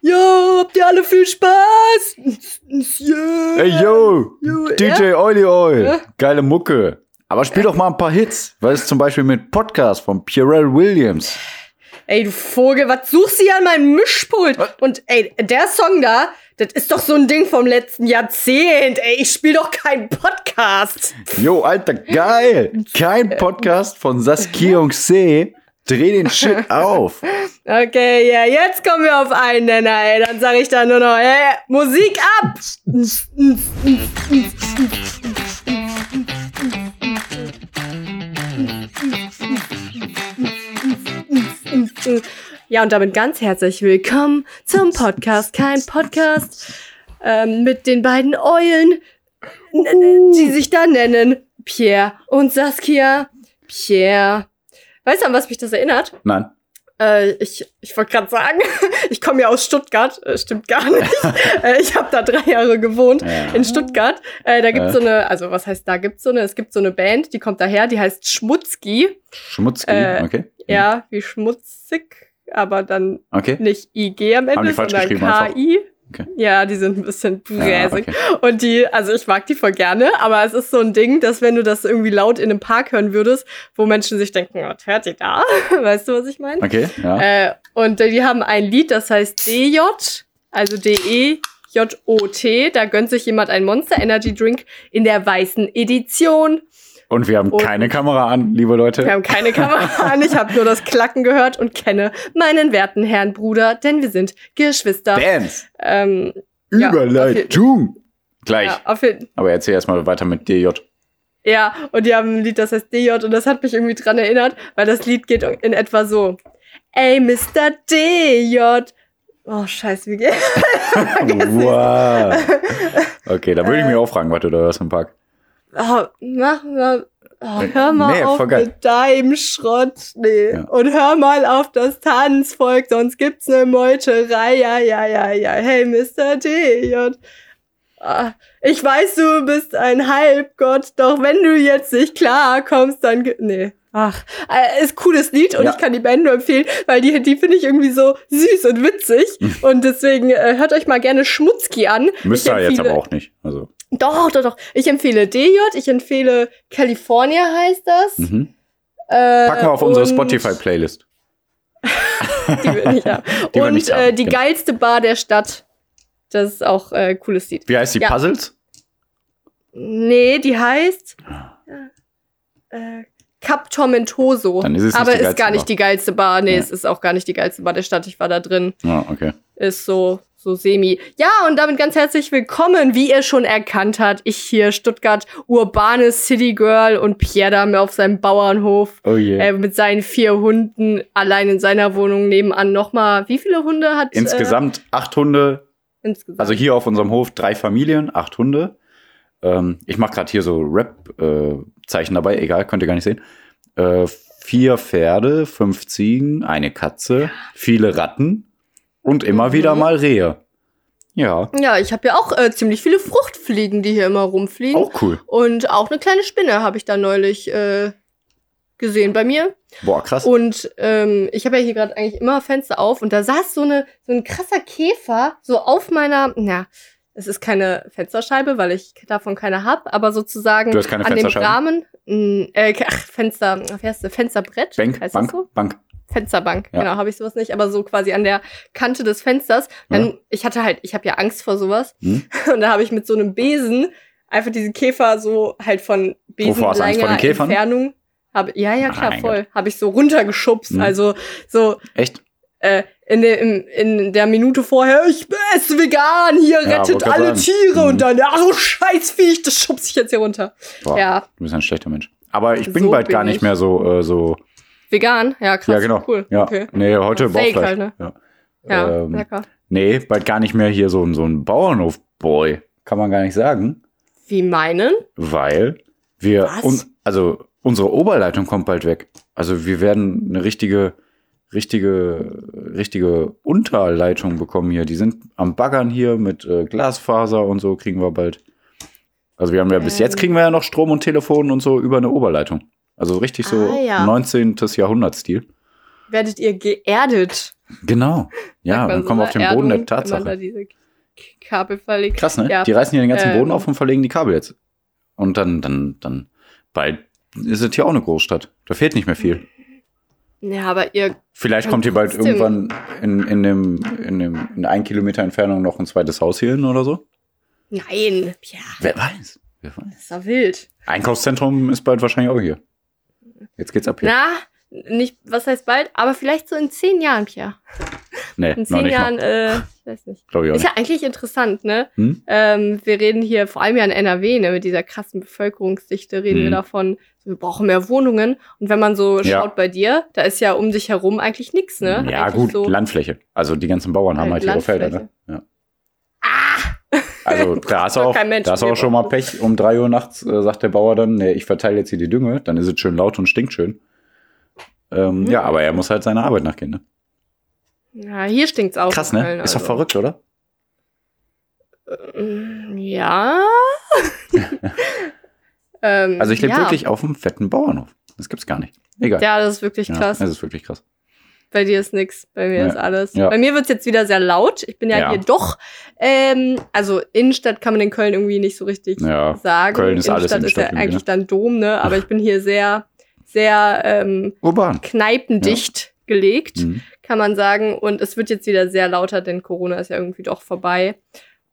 Jo, habt ihr alle viel Spaß? Yeah. Ey, yo, Jo, DJ Oily Oil. Ja? Geile Mucke. Aber spiel doch mal ein paar Hits. Was ist zum Beispiel mit Podcast von Pharrell Williams? Ey, du Vogel, was suchst du hier an meinem Mischpult? Und ey, der Song da, das ist doch so ein Ding vom letzten Jahrzehnt. Ey, ich spiel doch keinen Podcast. Jo, Alter, geil. Kein Podcast von Saskia und C. Dreh den Shit auf. Okay, ja, jetzt kommen wir auf einen Nenner, ey. Dann sag ich da nur noch, ey, Musik ab! Ja, und damit ganz herzlich willkommen zum Podcast. Kein Podcast ähm, mit den beiden Eulen, die sich da nennen Pierre und Saskia. Pierre. Weißt du, an was mich das erinnert? Nein. Äh, ich ich wollte gerade sagen, ich komme ja aus Stuttgart. Äh, stimmt gar nicht. äh, ich habe da drei Jahre gewohnt Ja. in Stuttgart. Äh, da gibt's Äh. so eine, also was heißt da gibt's so eine? Es gibt so eine Band, die kommt daher, die heißt Schmutzki. Schmutzki, Äh, okay. Ja, wie schmutzig, aber dann Okay. nicht IG am Ende, sondern? KI. Okay. Ja, die sind ein bisschen Ja, bräsig. okay. Und die, also ich mag die voll gerne, aber es ist so ein Ding, dass wenn du das irgendwie laut in einem Park hören würdest, wo Menschen sich denken, was hört ihr da? Weißt du, was ich meine? Okay, ja. Äh, und die haben ein Lied, das heißt DJ, also D-E-J-O-T. Da gönnt sich jemand ein Monster Energy Drink in der weißen Edition. Und wir haben und- keine Kamera an, liebe Leute. Wir haben keine Kamera an, ich habe nur das Klacken gehört und kenne meinen werten Herrn Bruder, denn wir sind Geschwister. Dance. Ähm, Ja, Überleitung. Gleich. ja, auf jeden, Aber erzähl erstmal weiter mit DJ. ja, und die haben ein Lied, das heißt DJ und das hat mich irgendwie dran erinnert, weil das Lied geht in etwa so. Ey, Mr. DJ. Oh, scheiße, wie geht wow. Okay, da würde ich mich auch fragen, was du da hörst im Park. Oh, mach mal. Oh, hör mal Nee, auf mit deinem Schrott. Nee. Ja. Und hör mal auf das Tanzvolk, sonst gibt's ne Meuterei. Ja, ja, ja, ja. Hey, Mr. DJ. Ah, ich weiß, du bist ein Halbgott, doch wenn du jetzt nicht klarkommst, dann. Nee. Ach, äh, ist cooles Lied und Ja. ich kann die Band nur empfehlen, weil die, die finde ich irgendwie so süß und witzig. und deswegen äh, hört euch mal gerne Schmutzki an. Müsst ihr jetzt aber auch nicht. Also, doch, doch, doch. Ich empfehle DJ, ich empfehle California heißt das. mhm. Äh, Packen wir auf unsere Spotify-Playlist. Die will ich haben. Die und nicht haben, äh, die genau. geilste Bar der Stadt. Das ist auch äh, cooles Lied. Wie heißt die Ja. Puzzles? Nee, die heißt äh, Cap Tormentoso. Dann ist es nicht Aber ist gar nicht Bar. die geilste Bar. Nee, Ja. es ist auch gar nicht die geilste Bar der Stadt. Ich war da drin. Ja, okay. Ist so, so semi. Ja, und damit ganz herzlich willkommen, wie ihr schon erkannt habt. Ich hier, Stuttgart, urbane City Girl und Pierre da auf seinem Bauernhof. Oh je. Äh, mit seinen vier Hunden allein in seiner Wohnung nebenan nochmal. Wie viele Hunde hat Insgesamt acht Hunde. Äh, insgesamt? Also hier auf unserem Hof drei Familien, acht Hunde. Ähm, ich mache gerade hier so Rap-Zeichen dabei, egal, könnt ihr gar nicht sehen. Äh, vier Pferde, fünf Ziegen, eine Katze, viele Ratten und immer Mhm. wieder mal Rehe. Ja, ja, ich habe ja auch äh, ziemlich viele Fruchtfliegen, die hier immer rumfliegen. auch cool. Und auch eine kleine Spinne habe ich da neulich äh, gesehen bei mir. Boah, krass. Und ähm, ich habe ja hier gerade eigentlich immer Fenster auf und da saß so eine so ein krasser Käfer so auf meiner, na, es ist keine Fensterscheibe, weil ich davon keine hab, aber sozusagen Du hast keine an dem? Rahmen, mh, äh, ach, Fenster, wie heißt das, Fensterbrett, Bank, heißt Bank, das so? Bank. Fensterbank, Ja. genau, habe ich sowas nicht, aber so quasi an der Kante des Fensters. Dann, Ja. ich hatte halt, ich habe ja Angst vor sowas Hm? und da habe ich mit so einem Besen einfach diesen Käfer so halt von Wovor hast du Angst vor den besenlanger? Entfernung. Hab, ja, ja, klar, Mein voll. Habe ich so runtergeschubst. Hm. Also so Echt? äh, in, der, in, in der Minute vorher, ich esse vegan, hier Ja, rettet alle sagen. Tiere Hm. und dann, ach so Scheißviech, das schubst ich jetzt hier runter. Boah, Ja, du bist ein schlechter Mensch. Aber ich bin So bald bin gar nicht ich. mehr so, äh, so. Vegan, ja krass, ja, genau. cool. Ja. Okay. Nee, heute Bauchfleisch. halt, ne? ja. Ja, Ähm, lecker. Nee, bald gar nicht mehr hier so, ein- so ein Bauernhof-Boy. Kann man gar nicht sagen. Wie meinen? Weil wir, un, also unsere Oberleitung kommt bald weg. Also wir werden eine richtige, richtige, richtige Unterleitung bekommen hier. Die sind am Baggern hier mit äh, Glasfaser und so kriegen wir bald. Also wir haben ja bis Ähm. jetzt kriegen wir ja noch Strom und Telefon und so über eine Oberleitung. Also richtig so Ah, ja. 19. Jahrhundert-Stil. Werdet ihr geerdet Genau. Ja, dann so kommen wir auf den Boden der Erdung, man da Tatsache. Kabel verlegt. Krass, ne? Ja. Die reißen hier den ganzen Ähm. Boden auf und verlegen die Kabel jetzt. Und dann, dann, dann, bald ist es hier auch eine Großstadt. Da fehlt nicht mehr viel. Ja, aber ihr, Vielleicht kommt hier bald irgendwann in, in dem, in dem, in ein Kilometer Entfernung noch ein zweites Haus hier hin oder so. nein, ja, Wer weiß. Wer weiß. das ist doch wild. Einkaufszentrum ist bald wahrscheinlich auch hier. Jetzt geht's ab hier. Na, nicht, was heißt bald, aber vielleicht so in zehn Jahren, Pierre. nee, In zehn Jahren, äh, ich weiß nicht. Glaube ich auch Ist nicht. ja eigentlich interessant, ne? Hm? Ähm, wir reden hier, vor allem ja in NRW, ne, mit dieser krassen Bevölkerungsdichte, reden Mhm. wir davon, wir brauchen mehr Wohnungen. Und wenn man so Ja. schaut bei dir, da ist ja um dich herum eigentlich nichts, ne? Ja, eigentlich gut, So, Landfläche. Also die ganzen Bauern haben Halt halt ihre Felder, ne? Ja. Ah! Also da hast auch, da hast auch schon mal. Pech. Um drei Uhr nachts äh, sagt der Bauer dann, nee, ich verteile jetzt hier die Dünge, dann ist es schön laut und stinkt schön. Ähm, Mhm. Ja, aber er muss halt seiner Arbeit nachgehen, ne? Ja, hier stinkt's auch. Krass, ne? Köln, Ist doch also. verrückt, oder? Ähm, Ja. ähm, Also ich lebe ja. wirklich auf einem fetten Bauernhof. Das gibt's gar nicht. Egal. Ja, das ist wirklich krass. das ist wirklich krass. Bei dir ist nix, bei mir Ja. ist alles. Ja. Bei mir wird's jetzt wieder sehr laut. Ich bin ja, Ja. hier doch, ähm, also Innenstadt kann man in Köln irgendwie nicht so richtig sagen. Köln ist alles Innenstadt ist ja Innenstadt eigentlich dann Dom, ne? Aber ich bin hier sehr, sehr ähm, Urban. kneipendicht gelegt, Mhm. kann man sagen. Und es wird jetzt wieder sehr lauter, denn Corona ist ja irgendwie doch vorbei.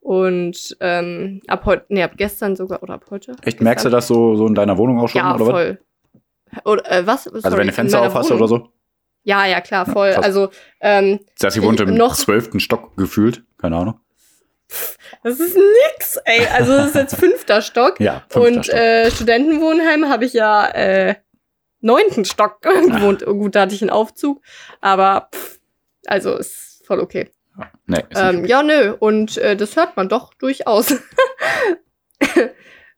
Und ähm, ab heute, nee, ab gestern sogar, oder ab heute? Echt, merkst du das so, so in deiner Wohnung auch schon? Ja, oder was? voll. Oder, äh, was? Also Sorry, wenn du Fenster meiner auf hast Wohnung? oder so? Ja, ja, klar, Ja, voll. krass. also, ähm, sie wohnt im noch- zwölften Stock gefühlt. Keine Ahnung. das ist nix, ey. Also, das ist jetzt fünfter Stock. Ja, fünfter Und Stock. äh, Studentenwohnheim habe ich ja äh, neunten Stock gewohnt. Gut, da hatte ich einen Aufzug. Aber, pff, also, ist voll okay. nee, ist Ähm, nicht ja, nö. Und äh, das hört man doch durchaus.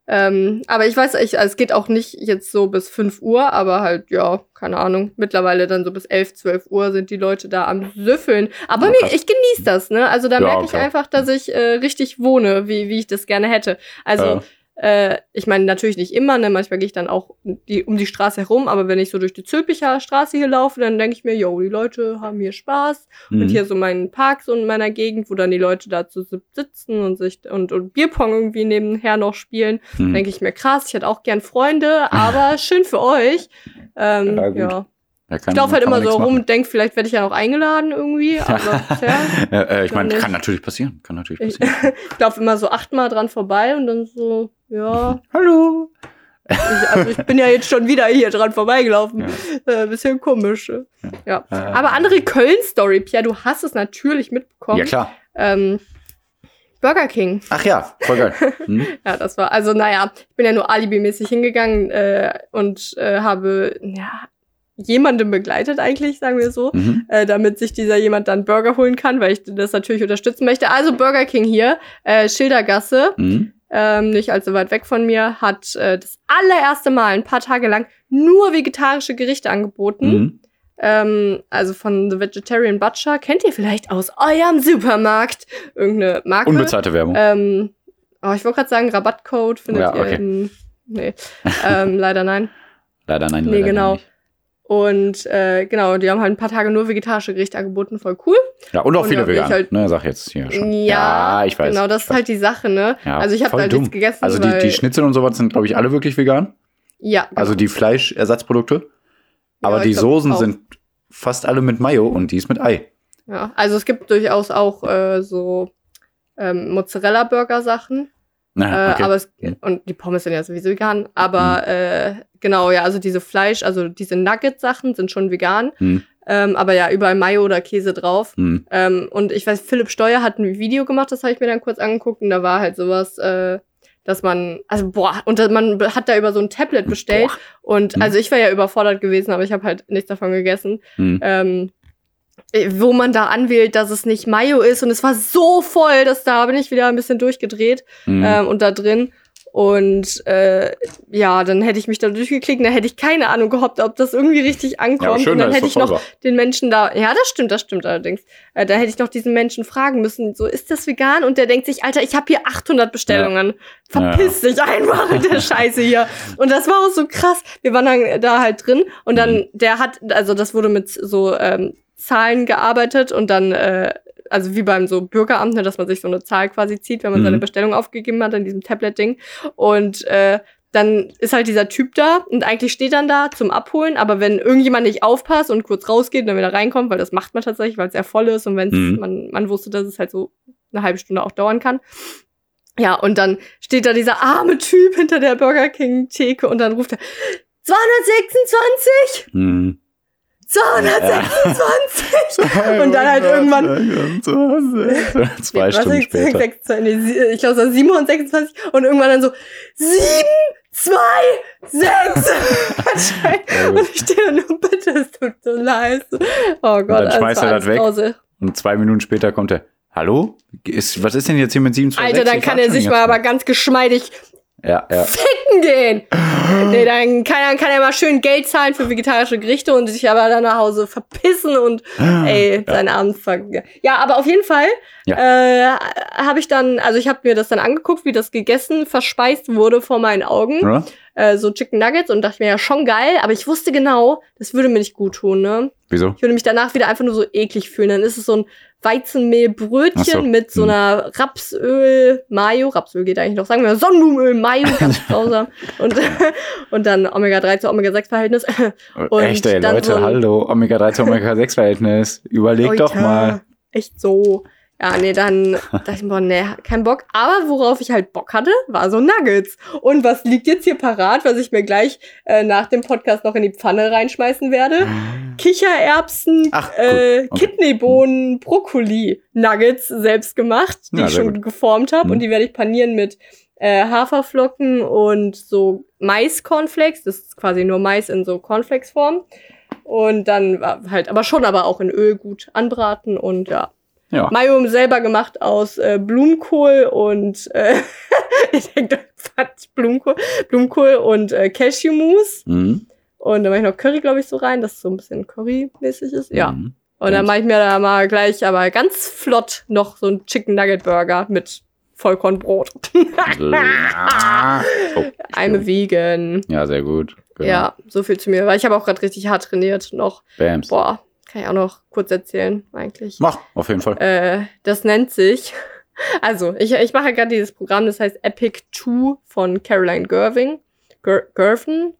ähm, aber ich weiß, ich, also es geht auch nicht jetzt so bis 5 Uhr, aber halt, ja, keine Ahnung. Mittlerweile dann so bis 11, 12 Uhr sind die Leute da am Süffeln. Aber Ja, mir, ich genieße das, ne? Also da Ja, merke ich klar. einfach, dass ich äh, richtig wohne, wie, wie ich das gerne hätte. Also, Ja. Äh, ich meine, natürlich nicht immer, ne? Manchmal gehe ich dann auch die, um die Straße herum, aber wenn ich so durch die Zülpicher Straße hier laufe, dann denke ich mir, yo, die Leute haben hier Spaß. Und Mhm. hier so meinen Park so in meiner Gegend, wo dann die Leute da zu siebt sitzen und sich und, und Bierpong irgendwie nebenher noch spielen, Mhm. denke ich mir, krass, ich hätte auch gern Freunde, aber schön für euch. Ähm, Ja, ja, kann- Ich laufe halt immer so rum und denke, vielleicht werde ich ja noch eingeladen irgendwie, aber bisher, Ja, äh, ich meine, kann natürlich passieren. Kann natürlich ich, passieren. ich laufe immer so achtmal dran vorbei und dann so, ja, Hallo. ich, also ich bin ja jetzt schon wieder hier dran vorbeigelaufen. Ja. Äh, bisschen komisch. Ja. Äh, Aber andere Köln-Story, Pierre, du hast es natürlich mitbekommen. Ja, klar. Ähm, Burger King. Ach ja, voll geil. Hm? Ja, das war, also naja, ich bin ja nur alibimäßig hingegangen äh, und äh, habe ja jemanden begleitet eigentlich, sagen wir so, Mhm. äh, damit sich dieser jemand dann Burger holen kann, weil ich das natürlich unterstützen möchte. Also Burger King hier, äh, Schildergasse, Mhm. ähm, nicht allzu weit weg von mir, hat äh, das allererste Mal ein paar Tage lang nur vegetarische Gerichte angeboten. Mhm. Ähm, also von The Vegetarian Butcher. Kennt ihr vielleicht aus eurem Supermarkt irgendeine Marke? Unbezahlte Werbung. Ähm, oh, ich wollte gerade sagen, Rabattcode findet Ja, ihr okay. in. Nee, ähm, leider nein. leider nein. nee, leider genau. Nicht. Und äh, genau, die haben halt ein paar Tage nur vegetarische Gerichte angeboten, voll cool. Ja, und auch Und viele Veganer. halt- ne, sag jetzt hier schon. Ja, ich weiß. Genau, das ist halt die Sache, ne? Ja, also ich habe halt dumm. nichts gegessen. Also die, die Schnitzel und sowas sind, glaube ich, alle wirklich vegan. Ja, genau. Also die Fleischersatzprodukte. Aber Ja, die glaub Soßen auch. sind fast alle mit Mayo und die ist mit Ei. Ja, also es gibt durchaus auch äh, so ähm, Mozzarella-Burger-Sachen. Na, Äh, okay. aber es, Mhm. und die Pommes sind ja sowieso vegan. Aber äh, genau, ja, also diese Fleisch, also diese Nugget-Sachen sind schon vegan. Hm, Ähm, aber ja, überall Mayo oder Käse drauf. hm. Ähm, und ich weiß, Philipp Steuer hat ein Video gemacht, das habe ich mir dann kurz angeguckt. Und da war halt sowas, äh, dass man, also boah, und man hat da über so ein Tablet bestellt. Boah. Und Hm. also ich war ja überfordert gewesen, aber ich habe halt nichts davon gegessen. Hm. Ähm, äh, wo man da anwählt, dass es nicht Mayo ist. Und es war so voll, dass da bin ich wieder ein bisschen durchgedreht Hm. ähm, und da drin. Und äh, ja, dann hätte ich mich da durchgeklickt, dann hätte ich keine Ahnung gehabt, ob das irgendwie richtig ja, ankommt. schön, und dann hätte ich noch war. den Menschen da, ja, das stimmt, das stimmt allerdings. Äh, da hätte ich noch diesen Menschen fragen müssen, so ist das vegan? Und der denkt sich, Alter, ich habe hier 800 Bestellungen. Verpiss dich einfach mit der Scheiße hier. Und das war auch so krass. Wir waren dann da halt drin und dann, Mhm. der hat, also das wurde mit so ähm, Zahlen gearbeitet und dann, äh, also wie beim so Bürgeramt, ne, dass man sich so eine Zahl quasi zieht, wenn man Mhm. seine Bestellung aufgegeben hat in diesem Tablet-Ding. Und äh, dann ist halt dieser Typ da und eigentlich steht dann da zum Abholen, aber wenn irgendjemand nicht aufpasst und kurz rausgeht und dann wieder reinkommt, weil das macht man tatsächlich, weil es sehr voll ist und wenn Mhm. man, man wusste, dass es halt so eine halbe Stunde auch dauern kann. Ja, und dann steht da dieser arme Typ hinter der Burger King Theke und dann ruft er 226, Mhm. 226. Und dann halt irgendwann- Zwei Was, Stunden sechs- später. sechs- zwei- nee, sie- ich glaube, es war 726 und irgendwann dann so 7, 2, 6. Ja, gut. und ich stehe nur, bitte, es tut so leid. Oh Gott, dann schmeißt er das weg. Grausel. Und zwei Minuten später kommt er. Hallo? Ist, was ist denn jetzt hier mit 726? Alter, dann kann er sich mal aber ganz geschmeidig Ja, ja. ficken gehen. Nee, dann kann, dann kann er mal schön Geld zahlen für vegetarische Gerichte und sich aber dann nach Hause verpissen und ey, seinen Abend ver Ja, aber auf jeden Fall äh, habe ich dann, also ich habe mir das dann angeguckt, wie das gegessen, verspeist wurde vor meinen Augen. Oder? Äh, so Chicken Nuggets und dachte mir ja schon geil, aber ich wusste genau, das würde mir nicht gut tun, ne? Wieso? Ich würde mich danach wieder einfach nur so eklig fühlen. Dann ist es so ein Weizenmehlbrötchen so. mit so Hm. einer Rapsöl-Mayo. Rapsöl geht eigentlich noch, sagen wir Sonnenblumenöl-Mayo, ganz grausam. Und, und dann Omega-3 zu Omega-6-Verhältnis. Und Echt, ey, Leute, so hallo. Omega-3 zu Omega-6-Verhältnis. Überleg Oh, doch mal. Echt so. Ja, nee, dann dachte ich mir, boah, nee, kein Bock. Aber worauf ich halt Bock hatte, war so Nuggets. Und was liegt jetzt hier parat, was ich mir gleich äh, nach dem Podcast noch in die Pfanne reinschmeißen werde? Kichererbsen, Ach, äh, Okay. Kidneybohnen, Brokkoli, Nuggets selbst gemacht, die Ja, ich schon gut. geformt habe. Mhm. Und die werde ich panieren mit äh, Haferflocken und so Mais-Cornflakes. Das ist quasi nur Mais in so Cornflakes-Form. Und dann war halt, aber schon aber auch in Öl gut anbraten und ja. Ja. Mayo selber gemacht aus äh, Blumenkohl und äh, ich denke, Quatsch, Blumenkohl, Blumenkohl und äh, Cashewmus. Mhm. Und dann mache ich noch Curry, glaube ich, so rein, dass es so ein bisschen Curry-mäßig ist. Ja. Mhm. Und dann mache ich mir da mal gleich, aber ganz flott noch so einen Chicken Nugget Burger mit Vollkornbrot. Oh, I'm vegan. ja, sehr gut. Genau. Ja, so viel zu mir. Weil ich habe auch gerade richtig hart trainiert noch. Bams. Boah, kann ich auch noch kurz erzählen, eigentlich. Mach, auf jeden Fall. Äh, das nennt sich. Also, ich, ich mache gerade dieses Programm, das heißt Epic 2 von Caroline Gerving. Ger Gervin.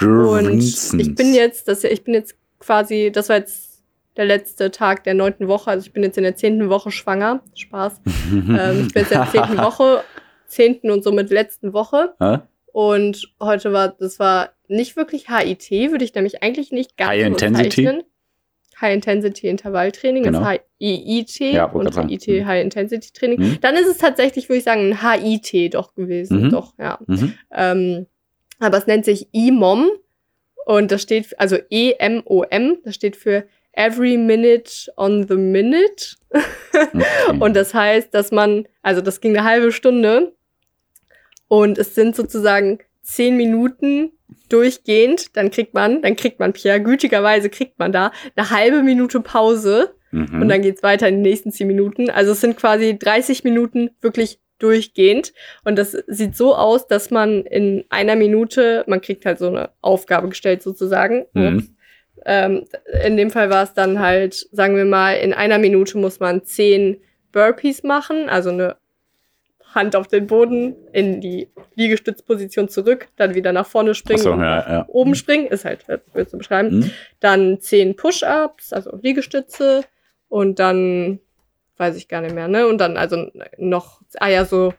Und ich bin jetzt, das, ich bin jetzt quasi, das war jetzt der letzte Tag der neunten Woche, also ich bin jetzt in der zehnten Woche schwanger. Spaß. ähm, ich bin jetzt in der zehnten Woche, zehnten und somit letzten Woche. Hä? Und heute war, das war nicht wirklich HIT, würde ich nämlich eigentlich nicht ganz High so Intensity? bezeichnen. High Intensity Intervalltraining Genau. ist HIIT Ja, und. HIT Mhm. High Intensity Training. Mhm. Dann ist es tatsächlich, würde ich sagen, ein HIT doch gewesen. Mhm. Doch, ja. Mhm. Ähm, aber es nennt sich EMOM und das steht, also E-M-O-M, das steht für Every Minute on the Minute. Okay. Und das heißt, dass man, also das ging eine halbe Stunde und es sind sozusagen zehn Minuten durchgehend, dann kriegt man, dann kriegt man, Pierre, gütigerweise kriegt man da eine halbe Minute Pause Mhm. und dann geht's weiter in die nächsten zehn Minuten. Also es sind quasi 30 Minuten wirklich durchgehend. Und das sieht so aus, dass man in einer Minute, man kriegt halt so eine Aufgabe gestellt sozusagen. Mhm. Ähm, in dem Fall war es dann halt, sagen wir mal, in einer Minute muss man zehn Burpees machen, also eine Hand auf den Boden, in die Liegestützposition zurück, dann wieder nach vorne springen, und ja, nach ja. oben springen, ist halt, willst du beschreiben. Mhm. Dann zehn Push-Ups, also Liegestütze und dann weiß ich gar nicht mehr, ne? Und dann also noch, ah ja, so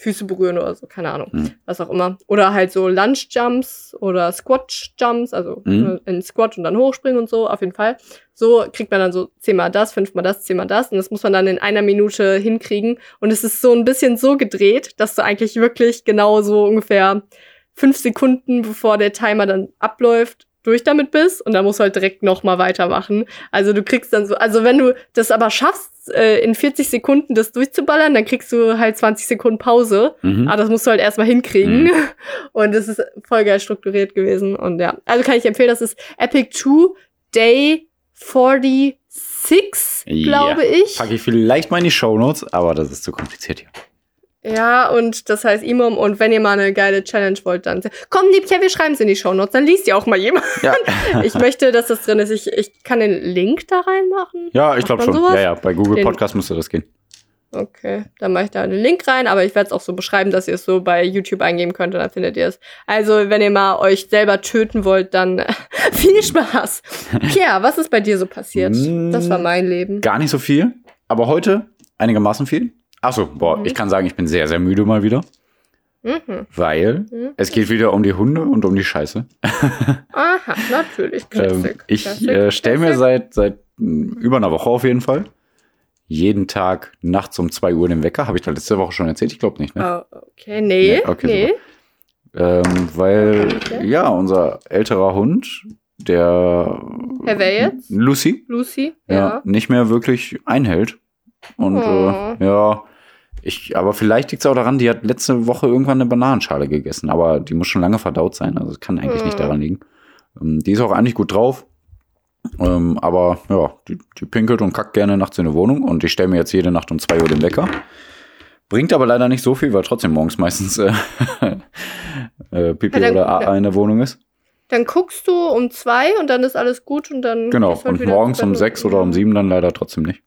Füße berühren oder so, keine Ahnung, Mhm. was auch immer. Oder halt so Lunge-Jumps oder Squat-Jumps, also Mhm. in Squat und dann hochspringen und so, auf jeden Fall. So kriegt man dann so zehnmal das, fünfmal das, zehnmal das und das muss man dann in einer Minute hinkriegen. Und es ist so ein bisschen so gedreht, dass du eigentlich wirklich genau so ungefähr fünf Sekunden, bevor der Timer dann abläuft, durch damit bist und dann musst du halt direkt nochmal weitermachen. Also du kriegst dann so, also wenn du das aber schaffst, äh, in 40 Sekunden das durchzuballern, dann kriegst du halt 20 Sekunden Pause. Mhm. Aber das musst du halt erstmal hinkriegen. Und es ist voll geil strukturiert gewesen. Und ja, also kann ich empfehlen, das ist Epic 2 Day 46, Ja. glaube ich. Packe ich vielleicht mal in die Shownotes, aber das ist zu kompliziert hier. Ja, und das heißt Imom. Und wenn ihr mal eine geile Challenge wollt, dann komm, Liebchen, wir schreiben es in die Shownotes. Dann liest ihr auch mal jemand. Ja, Ich möchte, dass das drin ist. Ich, ich kann den Link da reinmachen. ja ich glaube schon. sowas? Ja, ja, bei Google Den- Podcast müsste das gehen. Okay, dann mache ich da den Link rein, aber ich werde es auch so beschreiben, dass ihr es so bei YouTube eingeben könnt und dann findet ihr es. Also, wenn ihr mal euch selber töten wollt, dann viel Spaß. Pierre, was ist bei dir so passiert? Mm. Das war mein Leben. Gar nicht so viel, aber heute einigermaßen viel. Achso, boah, Mhm. ich kann sagen, ich bin sehr, sehr müde mal wieder, Mhm. weil Mhm. es geht wieder um die Hunde und um die Scheiße. Aha, natürlich. Ähm, Classic. ich äh, stelle mir seit, seit mh, über einer Woche auf jeden Fall jeden Tag nachts um 2 Uhr den Wecker. Habe ich da letzte Woche schon erzählt? Ich glaube nicht, ne? Oh, okay, nee. Nee, okay, nee. Ähm, weil, Okay. ja, unser älterer Hund, der Herr wer jetzt? Lucy, Lucy? ja. Ja. nicht mehr wirklich einhält. Und Oh. äh, ja, ich, aber vielleicht liegt es auch daran, die hat letzte Woche irgendwann eine Bananenschale gegessen, aber die muss schon lange verdaut sein. Also es kann eigentlich nicht Mhm. daran liegen. Ähm, die ist auch eigentlich gut drauf. Ähm, aber ja, die, die pinkelt und kackt gerne nachts in die Wohnung und ich stelle mir jetzt jede Nacht um 2 Uhr den Wecker. Bringt aber leider nicht so viel, weil trotzdem morgens meistens äh, äh, Pipi Ja, dann- oder AA in der Wohnung ist. Dann guckst du um zwei und dann ist alles gut und dann. Genau, halt und morgens um sechs oder um sieben dann leider trotzdem nicht.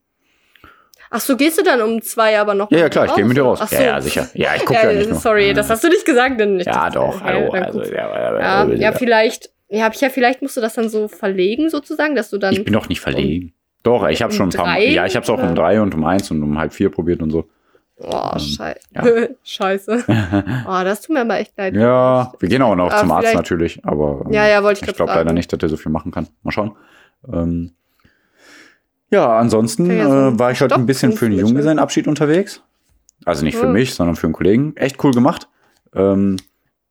Ach so, gehst du dann um zwei aber noch? Ja, ja, klar, ich gehe mit dir raus. Ach so. Ja, ja, sicher. Ja, ich gucke ja, nicht nur. Sorry, das hast du nicht gesagt, denn nicht. Ja, doch, hallo. dann Also, ja, ja, ja, ja, ja, vielleicht. Ja, hab ich ja, vielleicht musst du das dann so verlegen, sozusagen, dass du dann. Ich bin doch nicht verlegen. Doch, ich habe um schon ein paar drei? Ja, ich habe es auch um drei und um eins und um halb vier probiert und so. oh, ähm, schei ja. scheiße. Oh, das tut mir aber echt leid. Ja, wir gehen auch noch Aber zum Arzt natürlich, aber ähm, Ja, ja, wollte ich ich glaube leider nicht, dass der so viel machen kann. Mal schauen. Ähm, ja, ansonsten ja äh, war ich heute ein bisschen für einen. Junggesellenabschied unterwegs. Also nicht für Oh. mich, sondern für einen Kollegen. Echt cool gemacht. Ähm,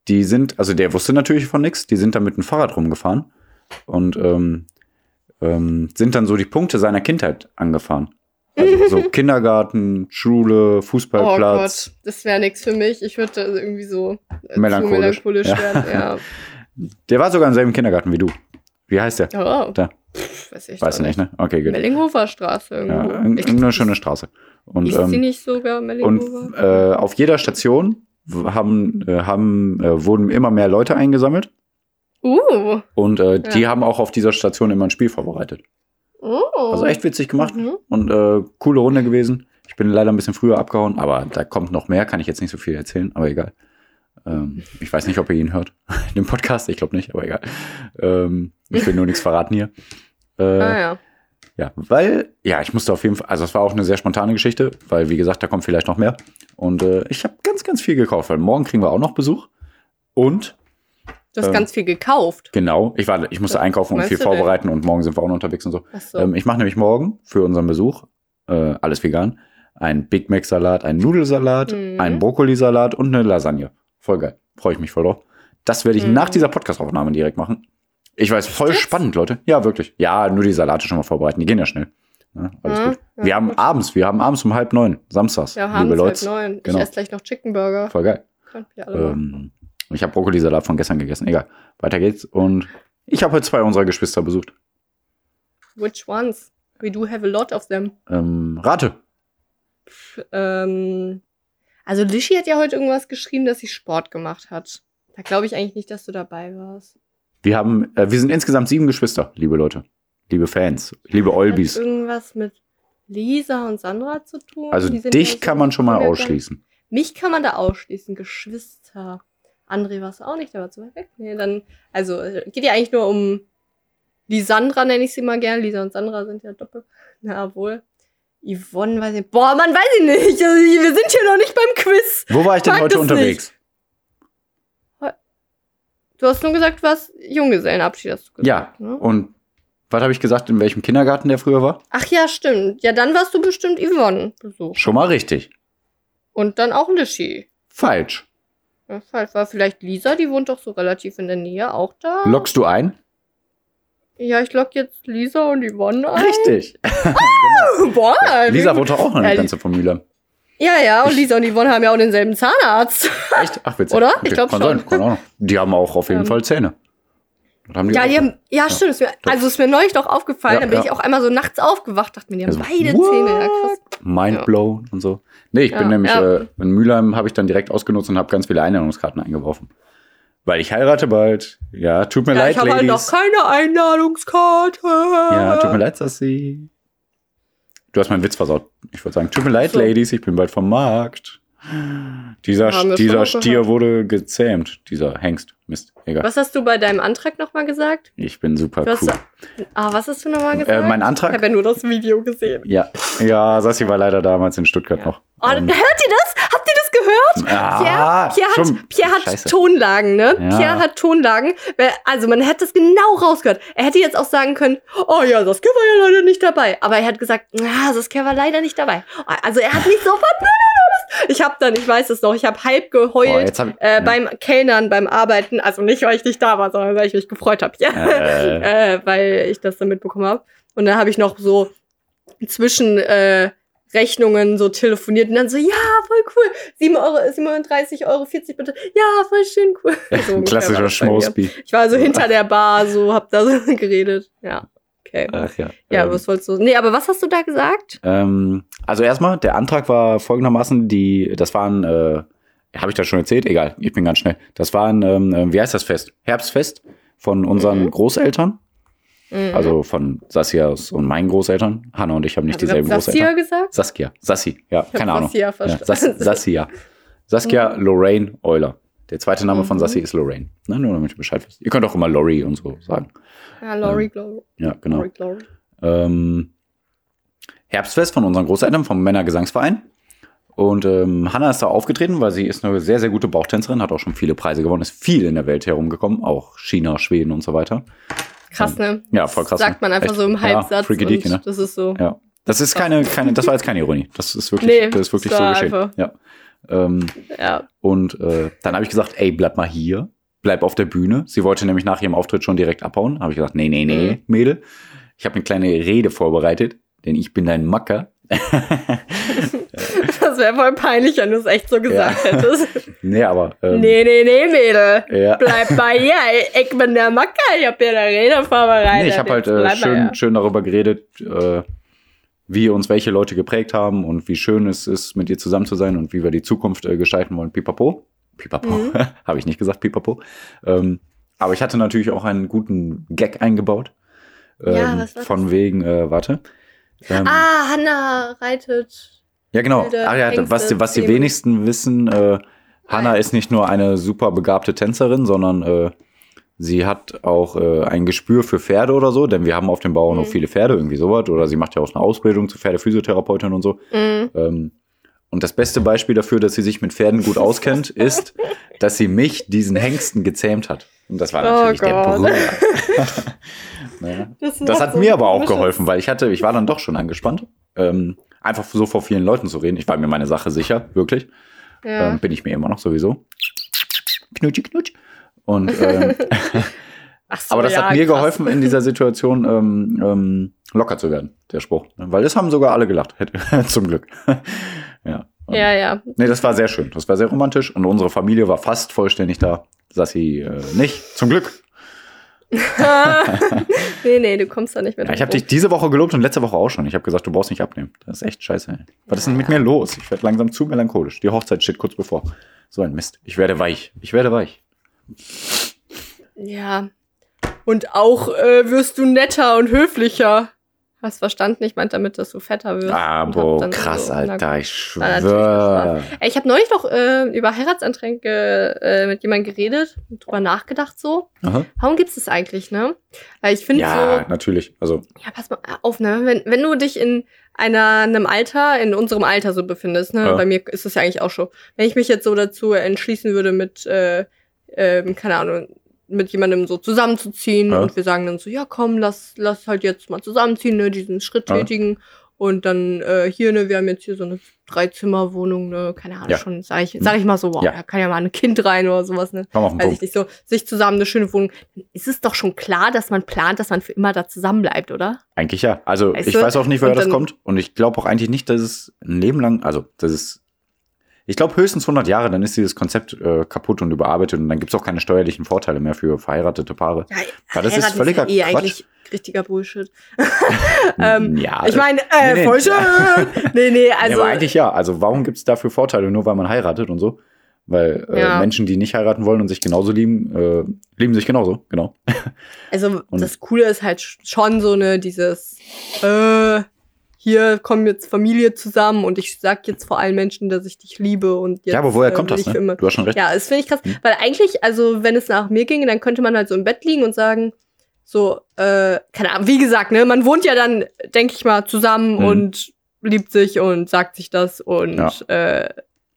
die sind, also der wusste natürlich von nichts, die sind dann mit dem Fahrrad rumgefahren und ähm, ähm, sind dann so die Punkte seiner Kindheit angefahren. Also so Kindergarten, Schule, Oh Fußballplatz. Gott, das wäre nichts für mich. Ich würde irgendwie so äh, Melancholisch. melancholisch Ja. werden. Ja. Der war sogar im selben Kindergarten wie du. Wie heißt der? Oh, Da. Pff, weiß ich doch nicht, ne? Okay, gut. Mellinghofer Straße Ja, irgendwo. irg- Ich- irgendeine schöne Straße. Und, Ist sie ähm, nicht sogar Mellinghofer? und äh, auf jeder Station haben, äh, haben, äh, wurden immer mehr Leute eingesammelt. uh. Und äh, die Ja. haben auch auf dieser Station immer ein Spiel vorbereitet. Oh. Also echt witzig gemacht Mhm. und äh, coole Runde gewesen. Ich bin leider ein bisschen früher abgehauen, aber da kommt noch mehr, kann ich jetzt nicht so viel erzählen, aber egal. Ähm, ich weiß nicht, ob ihr ihn hört. Den Podcast, ich glaube nicht, aber egal. Ähm, ich will nur nichts verraten hier. Äh, Ah ja. Ja, weil, ja, ich musste auf jeden Fall, also es war auch eine sehr spontane Geschichte, weil, wie gesagt, da kommt vielleicht noch mehr. Und äh, ich habe ganz, ganz viel gekauft, weil morgen kriegen wir auch noch Besuch. Und, Du hast Ähm, ganz viel gekauft. genau, ich, war, ich musste Was einkaufen und viel du denn? vorbereiten und morgen sind wir auch noch unterwegs und so. Achso. Ähm, ich mache nämlich morgen für unseren Besuch, äh, alles vegan, ein Big Mac Salat, einen Nudelsalat, Mhm. einen Brokkolisalat und eine Lasagne. Voll geil. Freue ich mich voll drauf. Das werde ich Mhm. nach dieser Podcast-Aufnahme direkt machen. Ich weiß, voll Jetzt? spannend, Leute. Ja, wirklich. Ja, nur die Salate schon mal vorbereiten. Die gehen ja schnell. Ja, alles Ja, gut. ja, wir haben gut. abends, wir haben abends um halb neun, samstags, Ja, liebe Leute. halt neun. Genau. Ich esse gleich noch Chicken Burger. Voll geil. Ähm, ich habe Brokkolisalat von gestern gegessen. Egal. Weiter geht's. Und ich habe heute zwei unserer Geschwister besucht. Which ones? We do have a lot of them. Ähm, rate. Ähm, also Lishi hat ja heute irgendwas geschrieben, dass sie Sport gemacht hat. Da glaube ich eigentlich nicht, dass du dabei warst. Wir haben, äh, wir sind insgesamt sieben Geschwister, liebe Leute. Liebe Fans, liebe Hat Olbis. irgendwas mit Lisa und Sandra zu tun? Also Die dich ja so kann man schon mal ausschließen. Mich kann man da ausschließen, Geschwister. André warst du auch nicht, der war zu weit weg. Nee, dann, also geht ja eigentlich nur um Lisandra, nenne ich sie mal gern. Lisa und Sandra sind ja doppelt. Na wohl. Yvonne weiß ich. Boah, man weiß ich nicht. Also, wir sind hier noch nicht beim Quiz. Wo war ich denn Mag heute unterwegs? Du hast nur gesagt, was Junggesellenabschied hast du gesagt. Ja. Ne? Und was habe ich gesagt, in welchem Kindergarten der früher war? Ach ja, stimmt. Ja, dann warst du bestimmt Yvonne besucht. Schon mal richtig. Und dann auch Lishi. Falsch. Ja, falsch. War vielleicht Lisa, die wohnt doch so relativ in der Nähe, auch da. Lockst du ein? ja, ich lock jetzt Lisa und Yvonne ein. Richtig. Boah, Lisa wohnt doch auch noch Ja, eine die- ganze Familie. Ja, ja, und Ich- Lisa und Yvonne haben ja auch denselben Zahnarzt. Echt? Ach, witzig. Oder? Ich glaub kann schon. Sein, kann auch. Die haben auch auf jeden Ähm. Fall Zähne. Haben Ja, die haben, ja, stimmt. Ist mir, also ist mir neulich doch aufgefallen, Ja, da bin ja. ich auch einmal so nachts aufgewacht, dachte mir, die haben Also, beide what? Zähne. Ja, krass. mind Ja. blown und so. Nee, ich Ja, bin nämlich ja. äh, in Mülheim habe ich dann direkt ausgenutzt und habe ganz viele Einladungskarten eingeworfen. Weil ich heirate bald. Ja, tut mir Ja, leid, ich habe halt noch keine Einladungskarte. ja, tut mir leid, Sassi. Du hast meinen Witz versaut. Ich würde sagen, tut mir leid, So. Ladies, ich bin bald vom Markt. Dieser, dieser Stier wurde gezähmt. Dieser Hengst. Mist, egal. Was hast du bei deinem Antrag nochmal gesagt? Ich bin super hast, cool. Ah, was hast du nochmal gesagt? Äh, mein ich Antrag? habe ja nur das Video gesehen. Ja, ja, Sassi war leider damals in Stuttgart noch. Oh, Ähm, hört ihr gehört? ah, Pierre, Pierre, hat, Pierre hat Scheiße. Tonlagen, ne? Ja. Pierre hat Tonlagen. Also man hätte es genau rausgehört. Er hätte jetzt auch sagen können, oh ja, Saskia war ja leider nicht dabei. Aber er hat gesagt, ah, Saskia war leider nicht dabei. Also er hat nicht sofort... Ich habe dann, ich weiß es noch, ich habe halb Boah, geheult jetzt hab ich, äh, beim Kellnern, beim Arbeiten. Also nicht, weil ich nicht da war, sondern weil ich mich gefreut habe. Ja. Äh. äh, weil ich das dann mitbekommen habe. Und dann habe ich noch so zwischen äh, Rechnungen so telefoniert und dann so, ja, voll cool. 7 Euro, 37 Euro, 40 bitte. Ja, voll schön, cool. So klassischer. Schmausby. Ich war so hinter der Bar, so hab da so geredet. Ja, okay. Ach ja. Ja, ähm, was wolltest du? Nee, aber was hast du da gesagt? Ähm, also erstmal, der Antrag war folgendermaßen, die, das waren, äh, habe ich das schon erzählt? Egal, ich bin ganz schnell. Das war ein, ähm, äh, wie heißt das Fest? Herbstfest von unseren Mhm. Großeltern, Mhm. also von Sassias und meinen Großeltern. Hanna und ich haben nicht du dieselben Großeltern. gesagt? Saskia, Sassi, ja, Ich keine Ahnung. Saskia Ja, verstanden. Sas Sassia. Saskia Lorraine Euler. Der zweite Name von Mhm. Sassi ist Lorraine. Ne, nur damit ihr Bescheid wisst. Ihr könnt auch immer Lori und so sagen. Ja, Lori, Glory. Ja, genau. Lori, Glory. ähm, Herbstfest von unseren Großeltern, vom Männergesangsverein. Und ähm, Hanna ist da aufgetreten, weil sie ist eine sehr, sehr gute Bauchtänzerin, hat auch schon viele Preise gewonnen, ist viel in der Welt herumgekommen, auch China, Schweden und so weiter. Krass, ne? Ja, voll krass. Sagt man einfach Echt? so im Ja, Halbsatz. deaky, und ne? Das ist so. Ja. Das ist keine, keine, das war jetzt keine Ironie. Das ist wirklich, Nee, das ist wirklich das so geschehen. einfach- Ja. Ähm, Ja. und äh, dann habe ich gesagt, ey, bleib mal hier, bleib auf der Bühne. Sie wollte nämlich nach ihrem Auftritt schon direkt abhauen. Habe ich gesagt, nee, nee, nee, Mhm. Mädel. Ich habe eine kleine Rede vorbereitet, denn ich bin dein Macker. Wäre voll peinlich, wenn du es echt so gesagt hättest. nee, aber. Ähm, nee, nee, nee, Mädel. Ja. Bleib bei ihr. Ich bin der Macker. Ich hab dir eine Rede vorbereitet. Nee, ich habe halt äh, schön, ihr. schön darüber geredet, äh, wie uns welche Leute geprägt haben und wie schön es ist, mit dir zusammen zu sein und wie wir die Zukunft äh, gestalten wollen. Pipapo. Pipapo. Mhm. habe ich nicht gesagt, Pipapo. Ähm, aber ich hatte natürlich auch einen guten Gag eingebaut. Ähm, Ja, was war von wegen, äh, warte. Ähm, Ah, Hanna reitet. Ja, genau. wilde Ah, ja, was, die- was die wenigsten wissen, äh, Hanna Ah. ist nicht nur eine super begabte Tänzerin, sondern äh, sie hat auch äh, ein Gespür für Pferde oder so, denn wir haben auf dem Bauernhof Mhm. viele Pferde, irgendwie sowas. Oder sie macht ja auch eine Ausbildung zur Pferdephysiotherapeutin und so. Mhm. Ähm, und das beste Beispiel dafür, dass sie sich mit Pferden gut auskennt, ist, dass sie mich, diesen Hengsten, gezähmt hat. Und das war Oh natürlich der Gott. Brüller. naja. Das macht hat so mir aber auch geholfen, weil ich hatte, ich war dann doch schon angespannt. Ähm, einfach so vor vielen Leuten zu reden. Ich war mir meine Sache sicher, wirklich. Ja. Ähm, bin ich mir immer noch sowieso. Knutschi, knutsch. Und, ähm, Ach so, aber das ja, hat mir krass. geholfen, in dieser Situation ähm, ähm, locker zu werden, der Spruch. Weil das haben sogar alle gelacht, zum Glück. ja. Und- Ja, ja. Nee, das war sehr schön. Das war sehr romantisch. Und unsere Familie war fast vollständig da. Sassi äh, nicht. Zum Glück. nee, nee, du kommst da nicht mehr Ja, ich habe dich diese Woche gelobt und letzte Woche auch schon. Ich habe gesagt, du brauchst nicht abnehmen. Das ist echt scheiße. Ey. Was ist denn mit mir los? Ich werde langsam zu melancholisch. Die Hochzeit steht kurz bevor. So ein Mist. Ich werde weich. Ich werde weich. Ja. Und auch äh, wirst du netter und höflicher. Hast verstanden? Ich meinte damit, dass du fetter wirst. Aber dann krass, so, Alter. Ich natürlich schwöre. Ich habe neulich noch äh, über Heiratsanträge äh, mit jemandem geredet und drüber nachgedacht so. Aha. Warum gibt's das eigentlich, ne? Weil ich finde Ja, so, natürlich. Also, ja, pass mal auf, ne? Wenn, wenn du dich in einer, einem Alter, in unserem Alter so befindest, ne? Ja. Bei mir ist das ja eigentlich auch schon. Wenn ich mich jetzt so dazu entschließen würde, mit, äh, ähm, keine Ahnung, mit jemandem so zusammenzuziehen Ja. und wir sagen dann so, ja komm, lass, lass halt jetzt mal zusammenziehen, ne, diesen Schritt Ja. tätigen. Und dann äh, hier, ne, wir haben jetzt hier so eine Dreizimmerwohnung, ne, keine Ahnung, Ja. schon, sag ich, sag ich mal so, wow, Ja. da kann ja mal ein Kind rein oder sowas, ne? komm auf den Weiß ich Punkt. nicht so, sich zusammen eine schöne Wohnung. Dann ist es doch schon klar, dass man plant, dass man für immer da zusammen bleibt, oder? Eigentlich ja. Also, Weißt ich du? weiß auch nicht, woher das kommt. Und ich glaube auch eigentlich nicht, dass es ein Leben lang, also, das ist. Ich glaube höchstens 100 Jahre, dann ist dieses Konzept äh, kaputt und überarbeitet und dann gibt's auch keine steuerlichen Vorteile mehr für verheiratete Paare. Ja, Weil das ist völliger ja eh Quatsch. eigentlich richtiger Bullshit. ähm, ja, ich meine, äh, nee, nee. voll schön. nee, nee, ja, also. aber eigentlich ja. Also warum gibt's dafür Vorteile, nur weil man heiratet und so? Weil äh, Ja. Menschen, die nicht heiraten wollen und sich genauso lieben, äh, lieben sich genauso, genau. Also Und- das Coole ist halt sch- schon so ne dieses äh, hier kommen jetzt Familie zusammen und ich sag jetzt vor allen Menschen, dass ich dich liebe und jetzt ja, aber woher äh, kommt das? für immer. Ne? Du hast schon recht. Ja, das finde ich krass, Hm. weil eigentlich, also wenn es nach mir ginge, dann könnte man halt so im Bett liegen und sagen, so, äh, keine Ahnung, wie gesagt, ne, man wohnt ja dann, denke ich mal, zusammen Hm. und liebt sich und sagt sich das und Ja. äh,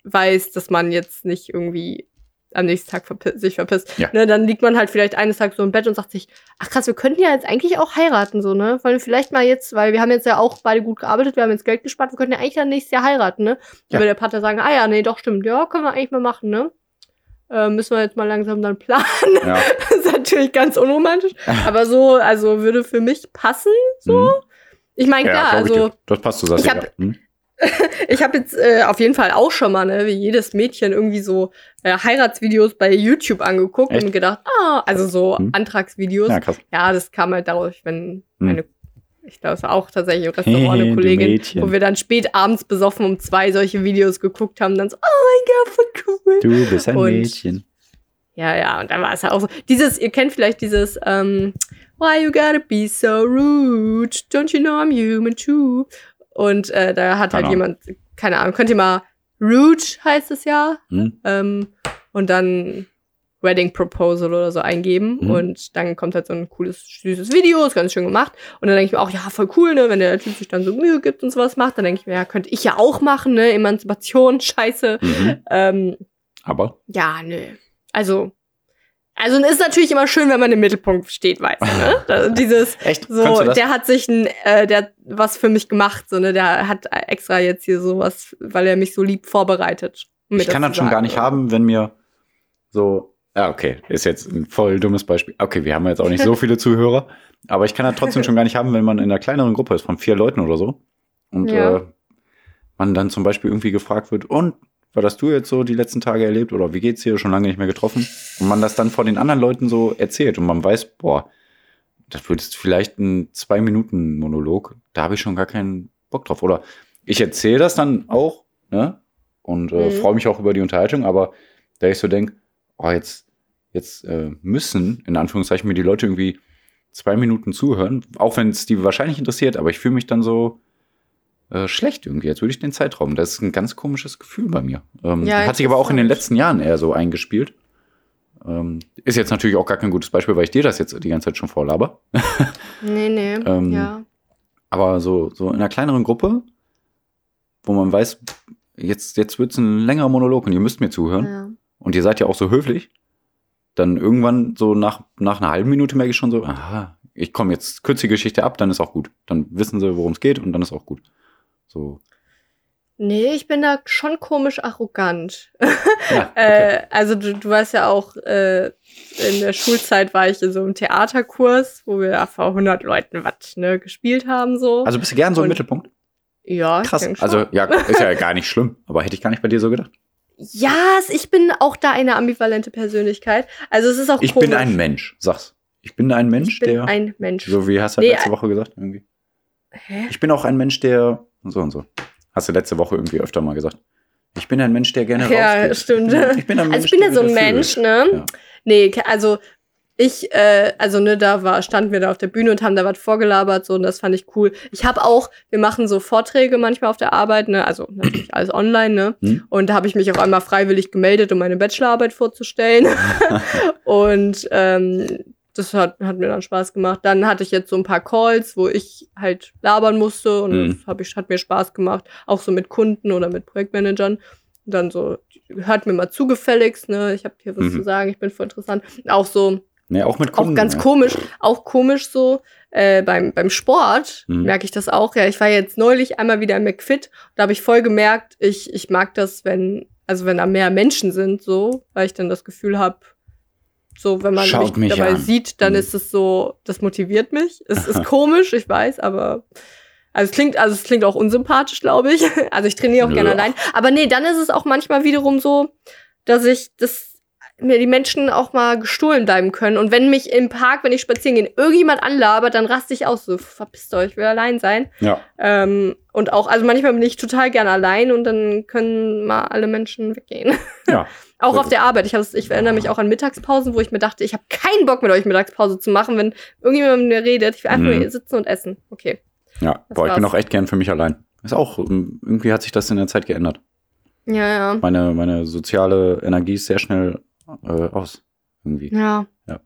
weiß, dass man jetzt nicht irgendwie am nächsten Tag verpi sich verpisst. Ja. Ne, dann liegt man halt vielleicht eines Tages so im Bett und sagt sich, ach krass, wir könnten ja jetzt eigentlich auch heiraten, so, ne? Wollen wir vielleicht mal jetzt, weil wir haben jetzt ja auch beide gut gearbeitet, wir haben jetzt Geld gespart, wir könnten ja eigentlich dann nächstes Jahr heiraten, ne? Dann Ja. würde der Partner sagen, ah ja, nee, doch, stimmt, ja, können wir eigentlich mal machen, ne? Äh, müssen wir jetzt mal langsam dann planen. Ja. das ist natürlich ganz unromantisch. Aber so, also würde für mich passen. So? Ich meine, klar, ich also. Das passt, du sagst ich ja. hab- Hm? ich habe jetzt äh, auf jeden Fall auch schon mal, ne, wie jedes Mädchen irgendwie so äh, Heiratsvideos bei YouTube angeguckt Echt? und gedacht, ah, also so Hm. Antragsvideos. Ja, Ja. krass. das kam halt dadurch, wenn Hm. eine, ich glaube, es war auch tatsächlich im Restaurant Du eine Kollegin, wo wir dann spät abends besoffen um zwei solche Videos geguckt haben, dann so, oh mein Gott, voll cool. Du bist ein Und- Mädchen. Ja, ja, und dann war es ja auch so. Dieses, ihr kennt vielleicht dieses, ähm, Why you gotta be so rude? Don't you know I'm human too? Und äh, da hat halt Keine jemand, keine Ahnung, könnt ihr mal Rude heißt es ja. Hm? Ähm, und dann Wedding Proposal oder so eingeben. Mhm. Und dann kommt halt so ein cooles, süßes Video, ist ganz schön gemacht. Und dann denke ich mir auch, ja, voll cool, ne, wenn der Typ sich dann so Mühe gibt und sowas macht, dann denke ich mir, ja, könnte ich ja auch machen, ne? Emanzipation, scheiße. Mhm. Ähm, Aber ja, nö. Also, also ist natürlich immer schön, wenn man im Mittelpunkt steht, weißt du, ne? Da, dieses, echt? so, der hat sich ein, äh, der hat was für mich gemacht, so, ne? Der hat extra jetzt hier sowas, weil er mich so lieb vorbereitet. um ich kann das schon gar sagen, nicht so. haben, wenn mir so, ja, okay, ist jetzt ein voll dummes Beispiel. Okay, wir haben jetzt auch nicht so viele Zuhörer, aber ich kann das trotzdem schon gar nicht haben, wenn man in einer kleineren Gruppe ist, von vier Leuten oder so. Und Ja. äh, man dann zum Beispiel irgendwie gefragt wird, und was hast du jetzt so die letzten Tage erlebt oder wie geht's dir? Schon lange nicht mehr getroffen. Und man das dann vor den anderen Leuten so erzählt und man weiß, boah, das wird jetzt vielleicht ein Zwei-Minuten-Monolog, da habe ich schon gar keinen Bock drauf. Oder ich erzähle das dann auch, ne? Und äh, Mhm. freue mich auch über die Unterhaltung, aber da ich so denke, oh, jetzt, jetzt äh, müssen, in Anführungszeichen, mir die Leute irgendwie zwei Minuten zuhören, auch wenn es die wahrscheinlich interessiert, aber ich fühle mich dann so äh, schlecht irgendwie, als würde ich den Zeitraum. Das ist ein ganz komisches Gefühl bei mir. Ähm, Ja, hat sich aber auch in den letzten Jahren eher so eingespielt. Ähm, ist jetzt natürlich auch gar kein gutes Beispiel, weil ich dir das jetzt die ganze Zeit schon vorlaber. Nee, nee, Ähm, ja. Aber so, so in einer kleineren Gruppe, wo man weiß, jetzt, jetzt wird es ein längerer Monolog und ihr müsst mir zuhören ja. und ihr seid ja auch so höflich, dann irgendwann so nach, nach einer halben Minute merke ich schon so, aha, ich komme jetzt, kürze die Geschichte ab, dann ist auch gut. Dann wissen sie, worum es geht und dann ist auch gut. So. Nee, ich bin da schon komisch arrogant. Ja, okay. Äh, also du, du weißt ja auch, äh, in der Schulzeit war ich in so einem Theaterkurs, wo wir vor 100 Leuten was ne, gespielt haben. so. also bist du gern so im und- Mittelpunkt? ja, Krass. Also ja, ist ja gar nicht schlimm, aber hätte ich gar nicht bei dir so gedacht. ja, ich bin auch da eine ambivalente Persönlichkeit. Also es ist auch Ich komisch. bin ein Mensch, sag's. Ich bin ein Mensch, Ich bin der. ein Mensch. so wie hast du Nee, letzte Woche gesagt, irgendwie. Hä? Ich bin auch ein Mensch, der. So und so. Hast du letzte Woche irgendwie öfter mal gesagt. Ich bin ein Mensch, der gerne Ja, rausgeht. stimmt. Ich bin, ein Mensch, Also ich bin ja so ein. Mensch, ne? Ja. Nee, also ich, äh, also ne, da war, standen wir da auf der Bühne und haben da was vorgelabert, so, und das fand ich cool. Ich habe auch, wir machen so Vorträge manchmal auf der Arbeit, ne, also natürlich alles online, ne, Hm? und da habe ich mich auch einmal freiwillig gemeldet, um meine Bachelorarbeit vorzustellen. und ähm, das hat, hat mir dann Spaß gemacht. Dann hatte ich jetzt so ein paar Calls, wo ich halt labern musste und Mhm. das hab ich, hat mir Spaß gemacht, auch so mit Kunden oder mit Projektmanagern. Und dann so, hört mir mal zugefälligst, ne? Ich habe hier was Mhm. zu sagen, ich bin voll interessant. Auch so, Nee, auch mit auch Kunden. ganz ja. komisch, auch komisch so, äh, beim, beim Sport Mhm. merke ich das auch. Ja, ich war jetzt neulich einmal wieder im McFit, da habe ich voll gemerkt, ich, ich mag das, wenn, also wenn da mehr Menschen sind, so, weil ich dann das Gefühl habe, so, wenn man Schaut mich dabei an. sieht, dann Mhm. ist es so, das motiviert mich. Es ist komisch, ich weiß, aber Also es klingt, also es klingt auch unsympathisch, glaube ich. Also ich trainiere auch Nö. gerne allein. Aber nee, dann ist es auch manchmal wiederum so, dass ich das mir die Menschen auch mal gestohlen bleiben können. Und wenn mich im Park, wenn ich spazieren gehe, irgendjemand anlabert, dann raste ich aus. So, verpisst euch, ich will allein sein. Ja. Ähm, und auch, also manchmal bin ich total gerne allein und dann können mal alle Menschen weggehen. Ja. Auch auf der Arbeit. Ich, ich erinnere mich auch an Mittagspausen, wo ich mir dachte, ich habe keinen Bock mit euch Mittagspause zu machen, wenn irgendjemand mit mir redet. Ich will einfach Mhm. nur sitzen und essen. Okay. Ja, Das boah, ich bin auch echt gern für mich allein. Ist auch, ähm, irgendwie hat sich das in der Zeit geändert. Ja, ja. Meine, meine soziale Energie ist sehr schnell äh, aus. Irgendwie. Ja. Ja.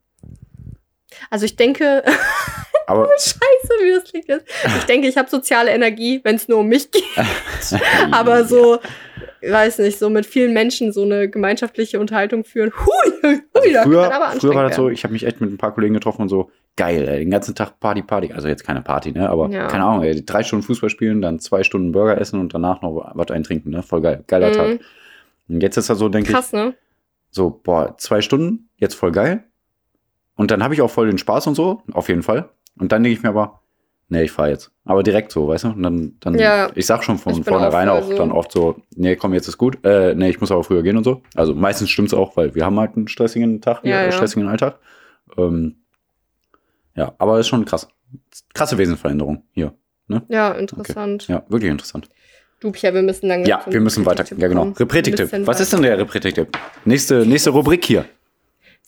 Also ich denke, Aber scheiße, wie das klingt. Ich denke, ich habe soziale Energie, wenn es nur um mich geht. Aber so, weiß nicht, so mit vielen Menschen so eine gemeinschaftliche Unterhaltung führen. Hui, hui, Also da früher, kann aber früher war das so, ich habe mich echt mit ein paar Kollegen getroffen und so, geil, ey, den ganzen Tag Party, Party. Also jetzt keine Party, ne? Aber Ja. keine Ahnung, ey, drei Stunden Fußball spielen, dann zwei Stunden Burger essen und danach noch was eintrinken, ne? Voll geil. Geiler Mhm. Tag. Und jetzt ist das so, denke ich, Krass, ne? so, boah, zwei Stunden, jetzt voll geil. Und dann habe ich auch voll den Spaß und so, auf jeden Fall. Und dann denke ich mir aber, nee, ich fahre jetzt. Aber direkt so, weißt du? Und dann, dann Ja. ich sag schon von vornherein auch auch, so. dann oft so, nee, komm, jetzt ist gut. Äh, nee, ich muss aber früher gehen und so. Also meistens stimmt's auch, weil wir haben halt einen stressigen Tag, Ja, äh, ja. stressigen Alltag. Ähm, ja, aber ist schon krass. Krasse Wesensveränderung hier. Ja, interessant. Ja, wirklich interessant. Du, Pia, wir müssen dann Ja, wir müssen weiter. Ja, genau. Repretik-Tipp. Was ist denn der Repretik-Tipp? Nächste, nächste Rubrik hier.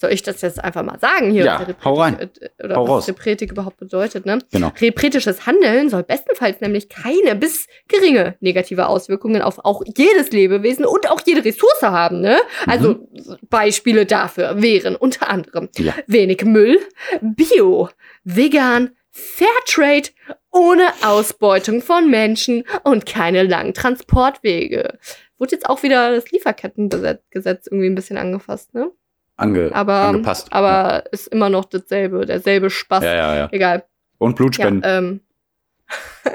Soll ich das jetzt einfach mal sagen hier? Ja, hau rein. äh, Oder Hau was. Repretik überhaupt bedeutet, ne? Genau. Repretisches Handeln soll bestenfalls nämlich keine bis geringe negative Auswirkungen auf auch jedes Lebewesen und auch jede Ressource haben, ne? Also Beispiele dafür wären unter anderem Mhm. Ja. wenig Müll, Bio, vegan, Fairtrade, ohne Ausbeutung von Menschen und keine langen Transportwege. Wurde jetzt auch wieder das Lieferkettengesetz irgendwie ein bisschen angefasst, ne? Ange, Aber, angepasst. aber ist immer noch dasselbe, derselbe Spaß. ja, ja, ja. Egal. Und Ja, Blutspenden. ähm.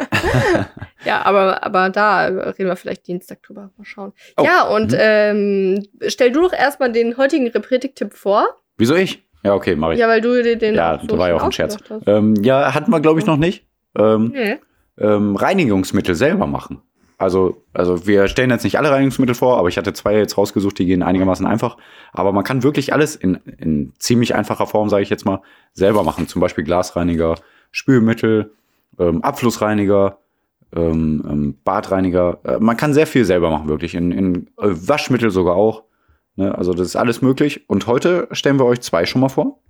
ja, aber, aber da reden wir vielleicht Dienstag drüber. Mal schauen. Oh, Ja, und mhm. ähm, stell du doch erstmal den heutigen Repretik-Tipp vor. Wieso ich? Ja, okay, mache ich. Ja, weil du dir den Ja, so das war ja auch ein Scherz. Ähm, ja, hatten wir, glaube ich, noch nicht. Ähm, Nee. ähm, Reinigungsmittel selber machen. Also, also wir stellen jetzt nicht alle Reinigungsmittel vor, aber ich hatte zwei jetzt rausgesucht, die gehen einigermaßen einfach. Aber man kann wirklich alles in, in ziemlich einfacher Form, sage ich jetzt mal, selber machen. Zum Beispiel Glasreiniger, Spülmittel, ähm, Abflussreiniger, ähm, ähm, Badreiniger. Äh, man kann sehr viel selber machen, wirklich. In, in äh, Waschmittel sogar auch. Ne? Also das ist alles möglich. Und heute stellen wir euch zwei schon mal vor.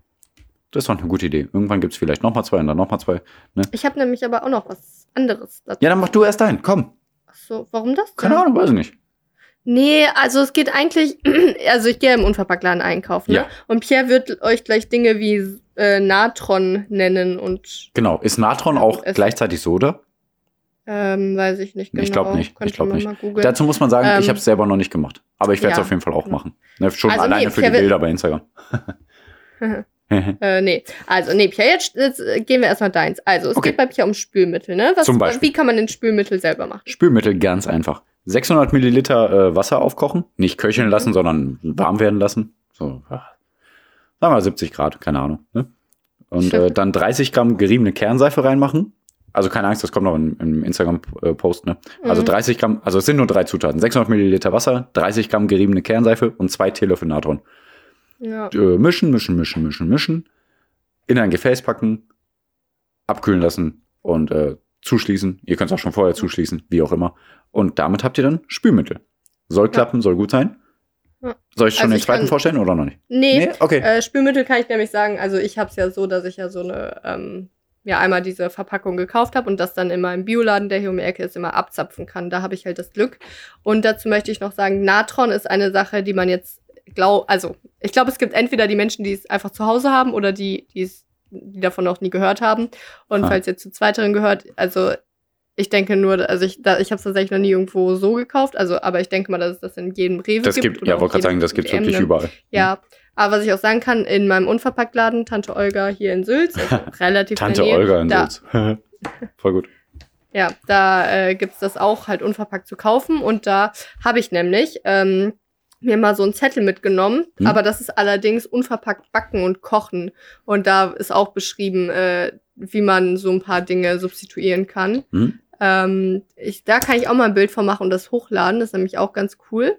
Das ist doch eine gute Idee. Irgendwann gibt es vielleicht noch mal zwei und dann noch mal zwei. Ich habe nämlich aber auch noch was anderes dazu. Ja, dann mach du erst deinen. Komm. So, warum das? Keine Ahnung, weiß ich nicht. Nee, also es geht eigentlich, also ich gehe im Unverpacktladen einkaufen. Ne? Ja. Und Pierre wird euch gleich Dinge wie äh, Natron nennen und Genau. Ist Natron auch gut, es- gleichzeitig Soda? ähm, weiß ich nicht genau. Ich glaub nicht, Könnt ich glaub ihr nicht. Dazu muss man sagen, Ähm, ich habe es selber noch nicht gemacht. Aber ich werde es ja, auf jeden Fall auch genau. machen. Ne, schon Also alleine nee, für die Pierre- Bilder bei Instagram. Äh, nee. Also, nee, Pierre, jetzt, jetzt äh, gehen wir erstmal deins. Also, es Okay. geht bei Pierre um Spülmittel, ne? Was, Zum Beispiel. Wie kann man denn Spülmittel selber machen? Spülmittel ganz einfach. 600 Milliliter äh, Wasser aufkochen, nicht köcheln lassen, sondern warm werden lassen. So, ja, sagen wir 70 Grad, keine Ahnung. Ne? Und äh, dann 30 Gramm geriebene Kernseife reinmachen. Also keine Angst, das kommt noch im, im Instagram-Post. Ne? Also Mhm. 30 Gramm, also es sind nur drei Zutaten. 600 Milliliter Wasser, 30 Gramm geriebene Kernseife und zwei Teelöffel Natron. Ja. äh, mischen, mischen, mischen, mischen, mischen, in ein Gefäß packen, abkühlen lassen und äh, zuschließen. Ihr könnt es auch schon vorher zuschließen, wie auch immer. Und damit habt ihr dann Spülmittel. Soll klappen, soll gut sein. Ja. Soll ich schon Also den ich zweiten vorstellen oder noch nicht? Nee, Okay. Äh, Spülmittel kann ich nämlich sagen, also ich habe es ja so, dass ich ja so eine, ähm, ja einmal diese Verpackung gekauft habe und das dann in meinem Bioladen, der hier um die Ecke ist, immer abzapfen kann. Da habe ich halt das Glück. Und dazu möchte ich noch sagen, Natron ist eine Sache, die man jetzt glaub, also ich glaube, es gibt entweder die Menschen, die es einfach zu Hause haben oder die, die es, die davon noch nie gehört haben. Und Ah. falls ihr zu zweiteren gehört, also ich denke nur, also ich, da, ich habe es tatsächlich noch nie irgendwo so gekauft, also aber ich denke mal, dass es das in jedem Rewe das gibt. gibt, ja, wollte gerade sagen, das gibt's DM, wirklich ne? überall. Ja, aber was ich auch sagen kann, in meinem Unverpacktladen, Tante Olga hier in Sülz, also relativ Tante Nähe, Olga in da, Sülz. Voll gut. Ja, da äh, gibt's das auch halt unverpackt zu kaufen. Und da habe ich nämlich ähm, mir mal so einen Zettel mitgenommen. Hm. Aber das ist allerdings unverpackt backen und kochen. Und da ist auch beschrieben, äh, wie man so ein paar Dinge substituieren kann. Hm? Ähm, ich, da kann ich auch mal ein Bild von machen und das hochladen. Das ist nämlich auch ganz cool.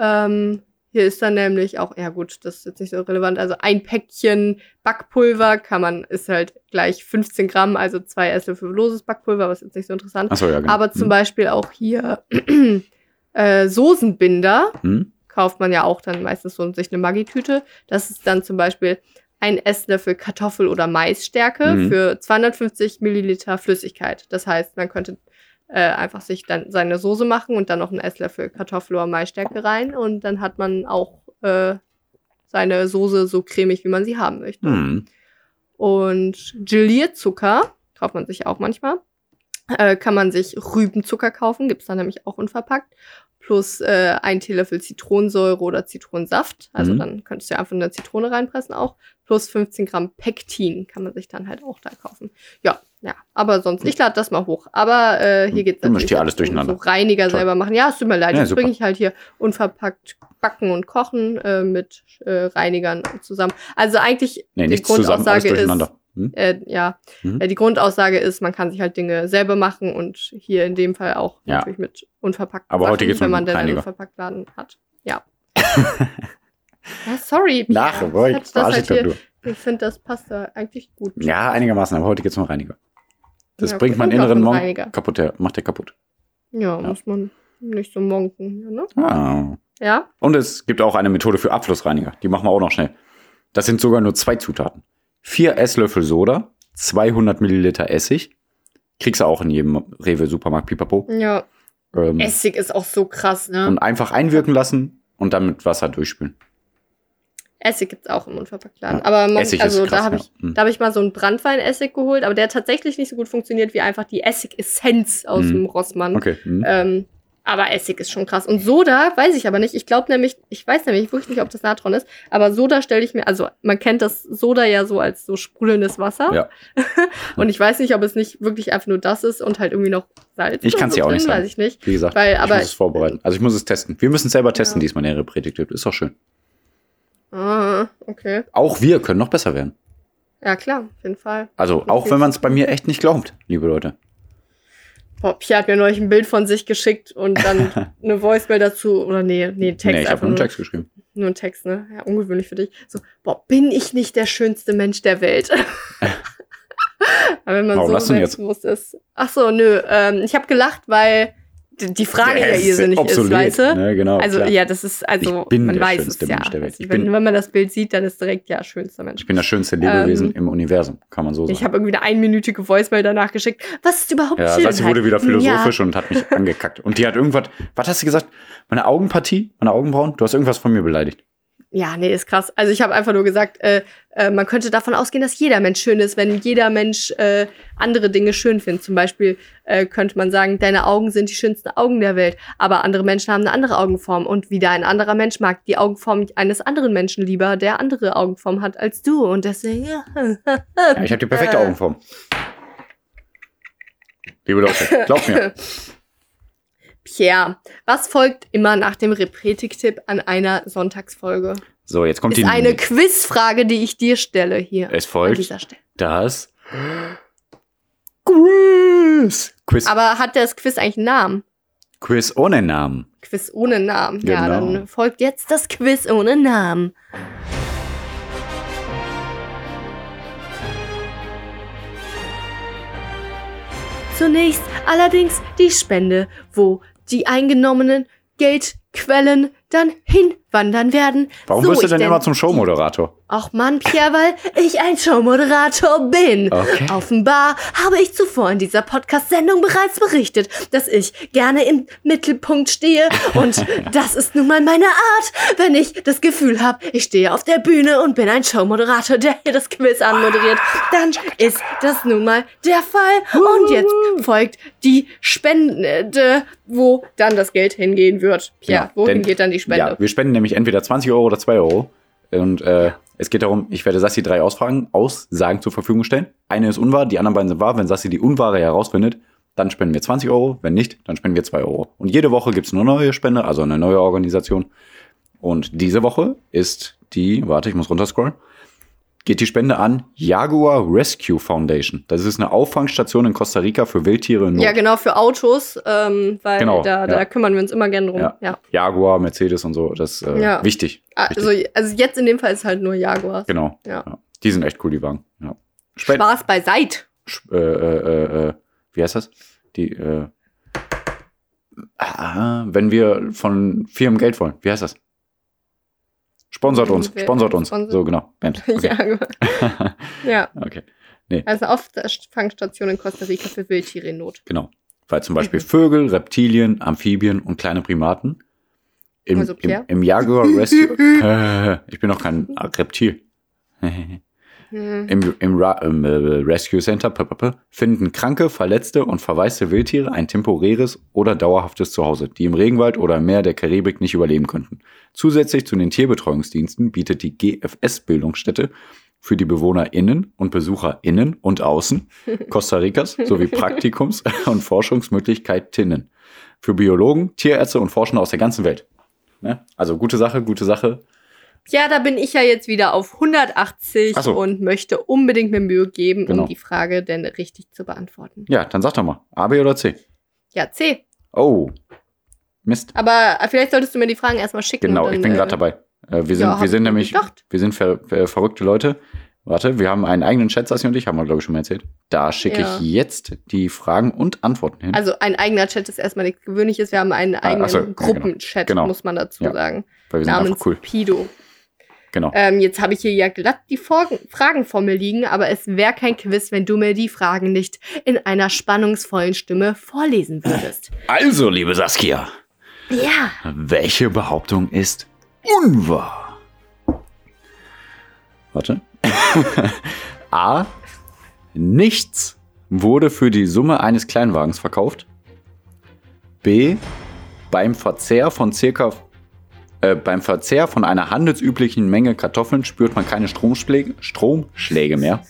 Ähm, hier ist dann nämlich auch, ja gut, das ist jetzt nicht so relevant. Also ein Päckchen Backpulver kann man, ist halt gleich 15 Gramm, also zwei Esslöffel loses Backpulver, was jetzt nicht so interessant. Achso, ja, genau. Aber zum hm. Beispiel auch hier äh, Soßenbinder Hm? kauft man ja auch dann meistens so sich eine Maggi-Tüte. Das ist dann zum Beispiel ein Esslöffel Kartoffel- oder Maisstärke Mhm. für 250 Milliliter Flüssigkeit. Das heißt, man könnte äh, einfach sich dann seine Soße machen und dann noch einen Esslöffel Kartoffel- oder Maisstärke rein und dann hat man auch äh, seine Soße so cremig, wie man sie haben möchte. Hm. Und Gelierzucker kauft man sich auch manchmal. Äh, kann man sich Rübenzucker kaufen, gibt's dann nämlich auch unverpackt. Plus äh, ein Teelöffel Zitronensäure oder Zitronensaft. Also Mhm. dann könntest du ja einfach eine Zitrone reinpressen auch. Plus 15 Gramm Pektin kann man sich dann halt auch da kaufen. Ja, ja. Aber sonst, ich lade das mal hoch. Aber äh, hier geht's Du mischst hier auch alles durcheinander. So Reiniger Toll. selber machen. Ja, es tut mir leid. Ja, super. bringe ich halt hier unverpackt Backen und Kochen äh, mit äh, Reinigern zusammen. Also eigentlich Nee, die nichts zusammen, Grundaussage ist. Hm? äh, ja, Mhm. äh, die Grundaussage ist, man kann sich halt Dinge selber machen und hier in dem Fall auch Ja. natürlich mit unverpackten Aber heute geht's wenn man denn einen Reiniger. unverpackt Laden hat. Ja. ja, sorry. Nach, ja, boah, ich das halt hier, ich finde, das passt da eigentlich gut. Ja, einigermaßen, aber heute geht's um Reiniger. Das Ja, bringt meinen inneren Monk kaputt, der macht der kaputt. Ja, Ja. muss man nicht so monken, ne? Ah. Ja? Und es gibt auch eine Methode für Abflussreiniger. Die machen wir auch noch schnell. Das sind sogar nur zwei Zutaten. Vier Esslöffel Soda, 200 Milliliter Essig. Kriegst du auch in jedem Rewe-Supermarkt, pipapo. Ja. Ähm, Essig ist auch so krass, ne? und einfach einwirken lassen und dann mit Wasser durchspülen. Essig gibt's auch im Unverpacktladen. Ja, Aber man, also krass, da habe ja. ich, da habe ich mal so einen Brandweinessig geholt, aber der hat tatsächlich nicht so gut funktioniert wie einfach die Essig-Essenz aus Hm. dem Rossmann. Okay. hm. Ähm, aber Essig ist schon krass. Und Soda weiß ich aber nicht. Ich glaube nämlich, ich weiß nämlich wirklich nicht, ob das Natron ist. Aber Soda stelle ich mir, also man kennt das Soda ja so als so sprudelndes Wasser. Ja. und ich weiß nicht, ob es nicht wirklich einfach nur das ist und halt irgendwie noch Salz. Ich oder kann's so dir auch nicht drin, sagen. Weiß ich nicht. Wie gesagt, Weil, ich aber muss es vorbereiten. Also ich muss es testen. Wir müssen es selber testen, Ja. diesmal Predigt wird. Ist doch schön. Ah, okay. Auch wir können noch besser werden. Ja, klar, auf jeden Fall. Also auch wenn man es bei mir echt nicht glaubt, liebe Leute. Boah, Pia hat mir neulich ein Bild von sich geschickt und dann eine Voicemail dazu. Oder nee, nee, Text nee, ich habe einen nur. Text geschrieben. Nur ein Text, ne? Ja, ungewöhnlich für dich. So, boah, bin ich nicht der schönste Mensch der Welt? Aber wenn man Warum so selbstbewusst ist. Ach so, nö. Ähm, ich habe gelacht, weil die, Frage ja, ist irrsinnig ist, obsolet, weißt du? Ne, genau, also, klar. ja, das ist, also, man weiß es ja. Mensch der Welt. Also, Ich wenn, bin- wenn man das Bild sieht, dann ist direkt, ja, schönster Mensch. Ich bin das schönste Lebewesen Ähm, im Universum, kann man so sagen. Ich habe irgendwie eine einminütige Voicemail danach geschickt. Was ist überhaupt ja, Schönheit? Sassi wurde wieder philosophisch Ja, und hat mich angekackt. Und die hat irgendwas, was hast du gesagt? Meine Augenpartie, meine Augenbrauen? Du hast irgendwas von mir beleidigt. Ja, nee, ist krass. Also ich habe einfach nur gesagt, äh, äh, man könnte davon ausgehen, dass jeder Mensch schön ist, wenn jeder Mensch äh, andere Dinge schön findet. Zum Beispiel äh, könnte man sagen, deine Augen sind die schönsten Augen der Welt, aber andere Menschen haben eine andere Augenform und wieder ein anderer Mensch mag die Augenform eines anderen Menschen lieber, der andere Augenform hat als du und deswegen. Ja. Ja, ich habe die perfekte Äh. Augenform. Liebe Leute, glaubt mir. Pierre, was folgt immer nach dem Repretik-Tipp an einer Sonntagsfolge? So, jetzt kommt Ist die. eine Quizfrage, die ich dir stelle hier es an folgt dieser Stelle. das Quiz. Quiz, Aber hat das Quiz eigentlich einen Namen? Quiz ohne Namen. Quiz ohne Namen. Ja, Genau. dann folgt jetzt das Quiz ohne Namen. Zunächst allerdings die Spende, wo die eingenommenen Geldquellen dann hinwandern werden. Warum so wirst du denn immer zum Showmoderator? Ach Mann, Pierre, weil ich ein Showmoderator bin. Okay. Offenbar habe ich zuvor in dieser Podcast-Sendung bereits berichtet, dass ich gerne im Mittelpunkt stehe. Und das ist nun mal meine Art, wenn ich das Gefühl habe, ich stehe auf der Bühne und bin ein Showmoderator, der hier das Quiz anmoderiert. Dann ist das nun mal der Fall. Und jetzt folgt die Spende, wo dann das Geld hingehen wird. Pierre, Genau, wohin denn- geht dann die Spende? Ja, wir spenden nämlich entweder 20 Euro oder 2 Euro. Und äh, es geht darum, ich werde Sassi drei Ausfragen, Aussagen zur Verfügung stellen. Eine ist unwahr, die anderen beiden sind wahr. Wenn Sassi die unwahre herausfindet, dann spenden wir 20 Euro. Wenn nicht, dann spenden wir 2 Euro. Und jede Woche gibt's eine neue Spende, also eine neue Organisation. Und diese Woche ist die, warte, ich muss runterscrollen, geht die Spende an Jaguar Rescue Foundation. Das ist eine Auffangstation in Costa Rica für Wildtiere in Not. Ja, genau, für Autos, ähm, weil Genau, da, da ja. kümmern wir uns immer gerne drum. Ja. Ja. Jaguar, Mercedes und so. Das ist äh, wichtig. Also, also jetzt in dem Fall ist halt nur Jaguar. Genau. Die sind echt cool, die Wagen. Ja. Spend Spaß beiseite. Sch- äh, äh, äh, wie heißt das? Die, äh, ah, wenn wir von Firmen Geld wollen, wie heißt das? Sponsort uns, sponsort uns. sponsort- So, genau. Bams. Okay. Jaguar. ja, okay, also eine Auffangstation in Costa Rica für Wildtiere in Not. genau. Weil zum Beispiel Mhm. Vögel, Reptilien, Amphibien und kleine Primaten im, Also im, im Jaguar Rescue. ich bin noch kein Reptil. Hm. Im, im, Ra im äh, Rescue Center finden kranke, verletzte und verwaiste Wildtiere ein temporäres oder dauerhaftes Zuhause, die im Regenwald oder im Meer der Karibik nicht überleben könnten. Zusätzlich zu den Tierbetreuungsdiensten bietet die GFS-Bildungsstätte für die BewohnerInnen und BesucherInnen und Außen Costa Ricas sowie Praktikums- und Forschungsmöglichkeiten für Biologen, Tierärzte und Forschende aus der ganzen Welt. Ne? Also gute Sache, gute Sache. Ja, da bin ich ja jetzt wieder auf 180 Ach so. und möchte unbedingt mir Mühe geben, Genau. um die Frage denn richtig zu beantworten. Ja, dann sag doch mal, A, B oder C? Ja, C. Oh, Mist. Aber äh, vielleicht solltest du mir die Fragen erstmal schicken. Genau, dann, ich bin äh, gerade dabei. Äh, wir sind, ja, wir sind nämlich, gedacht. wir sind ver, ver, verrückte Leute. Warte, wir haben einen eigenen Chat, Sassi und ich, haben wir, glaube ich, schon mal erzählt. Da schicke Ja. ich jetzt die Fragen und Antworten hin. Also ein eigener Chat ist erstmal nichts Gewöhnliches. Wir haben einen eigenen ach so, genau. Gruppenchat, Genau. muss man dazu Ja. sagen. weil wir sind Namens einfach cool. Pido. Genau. Ähm, jetzt habe ich hier ja glatt die Vor Fragen vor mir liegen, aber es wäre kein Quiz, wenn du mir die Fragen nicht in einer spannungsvollen Stimme vorlesen würdest. Also, liebe Saskia, Ja. welche Behauptung ist unwahr? Warte. A. Nichts wurde für die Summe eines Kleinwagens verkauft. B. Beim Verzehr von circa äh, beim Verzehr von einer handelsüblichen Menge Kartoffeln spürt man keine Stromschläge, Stromschläge mehr.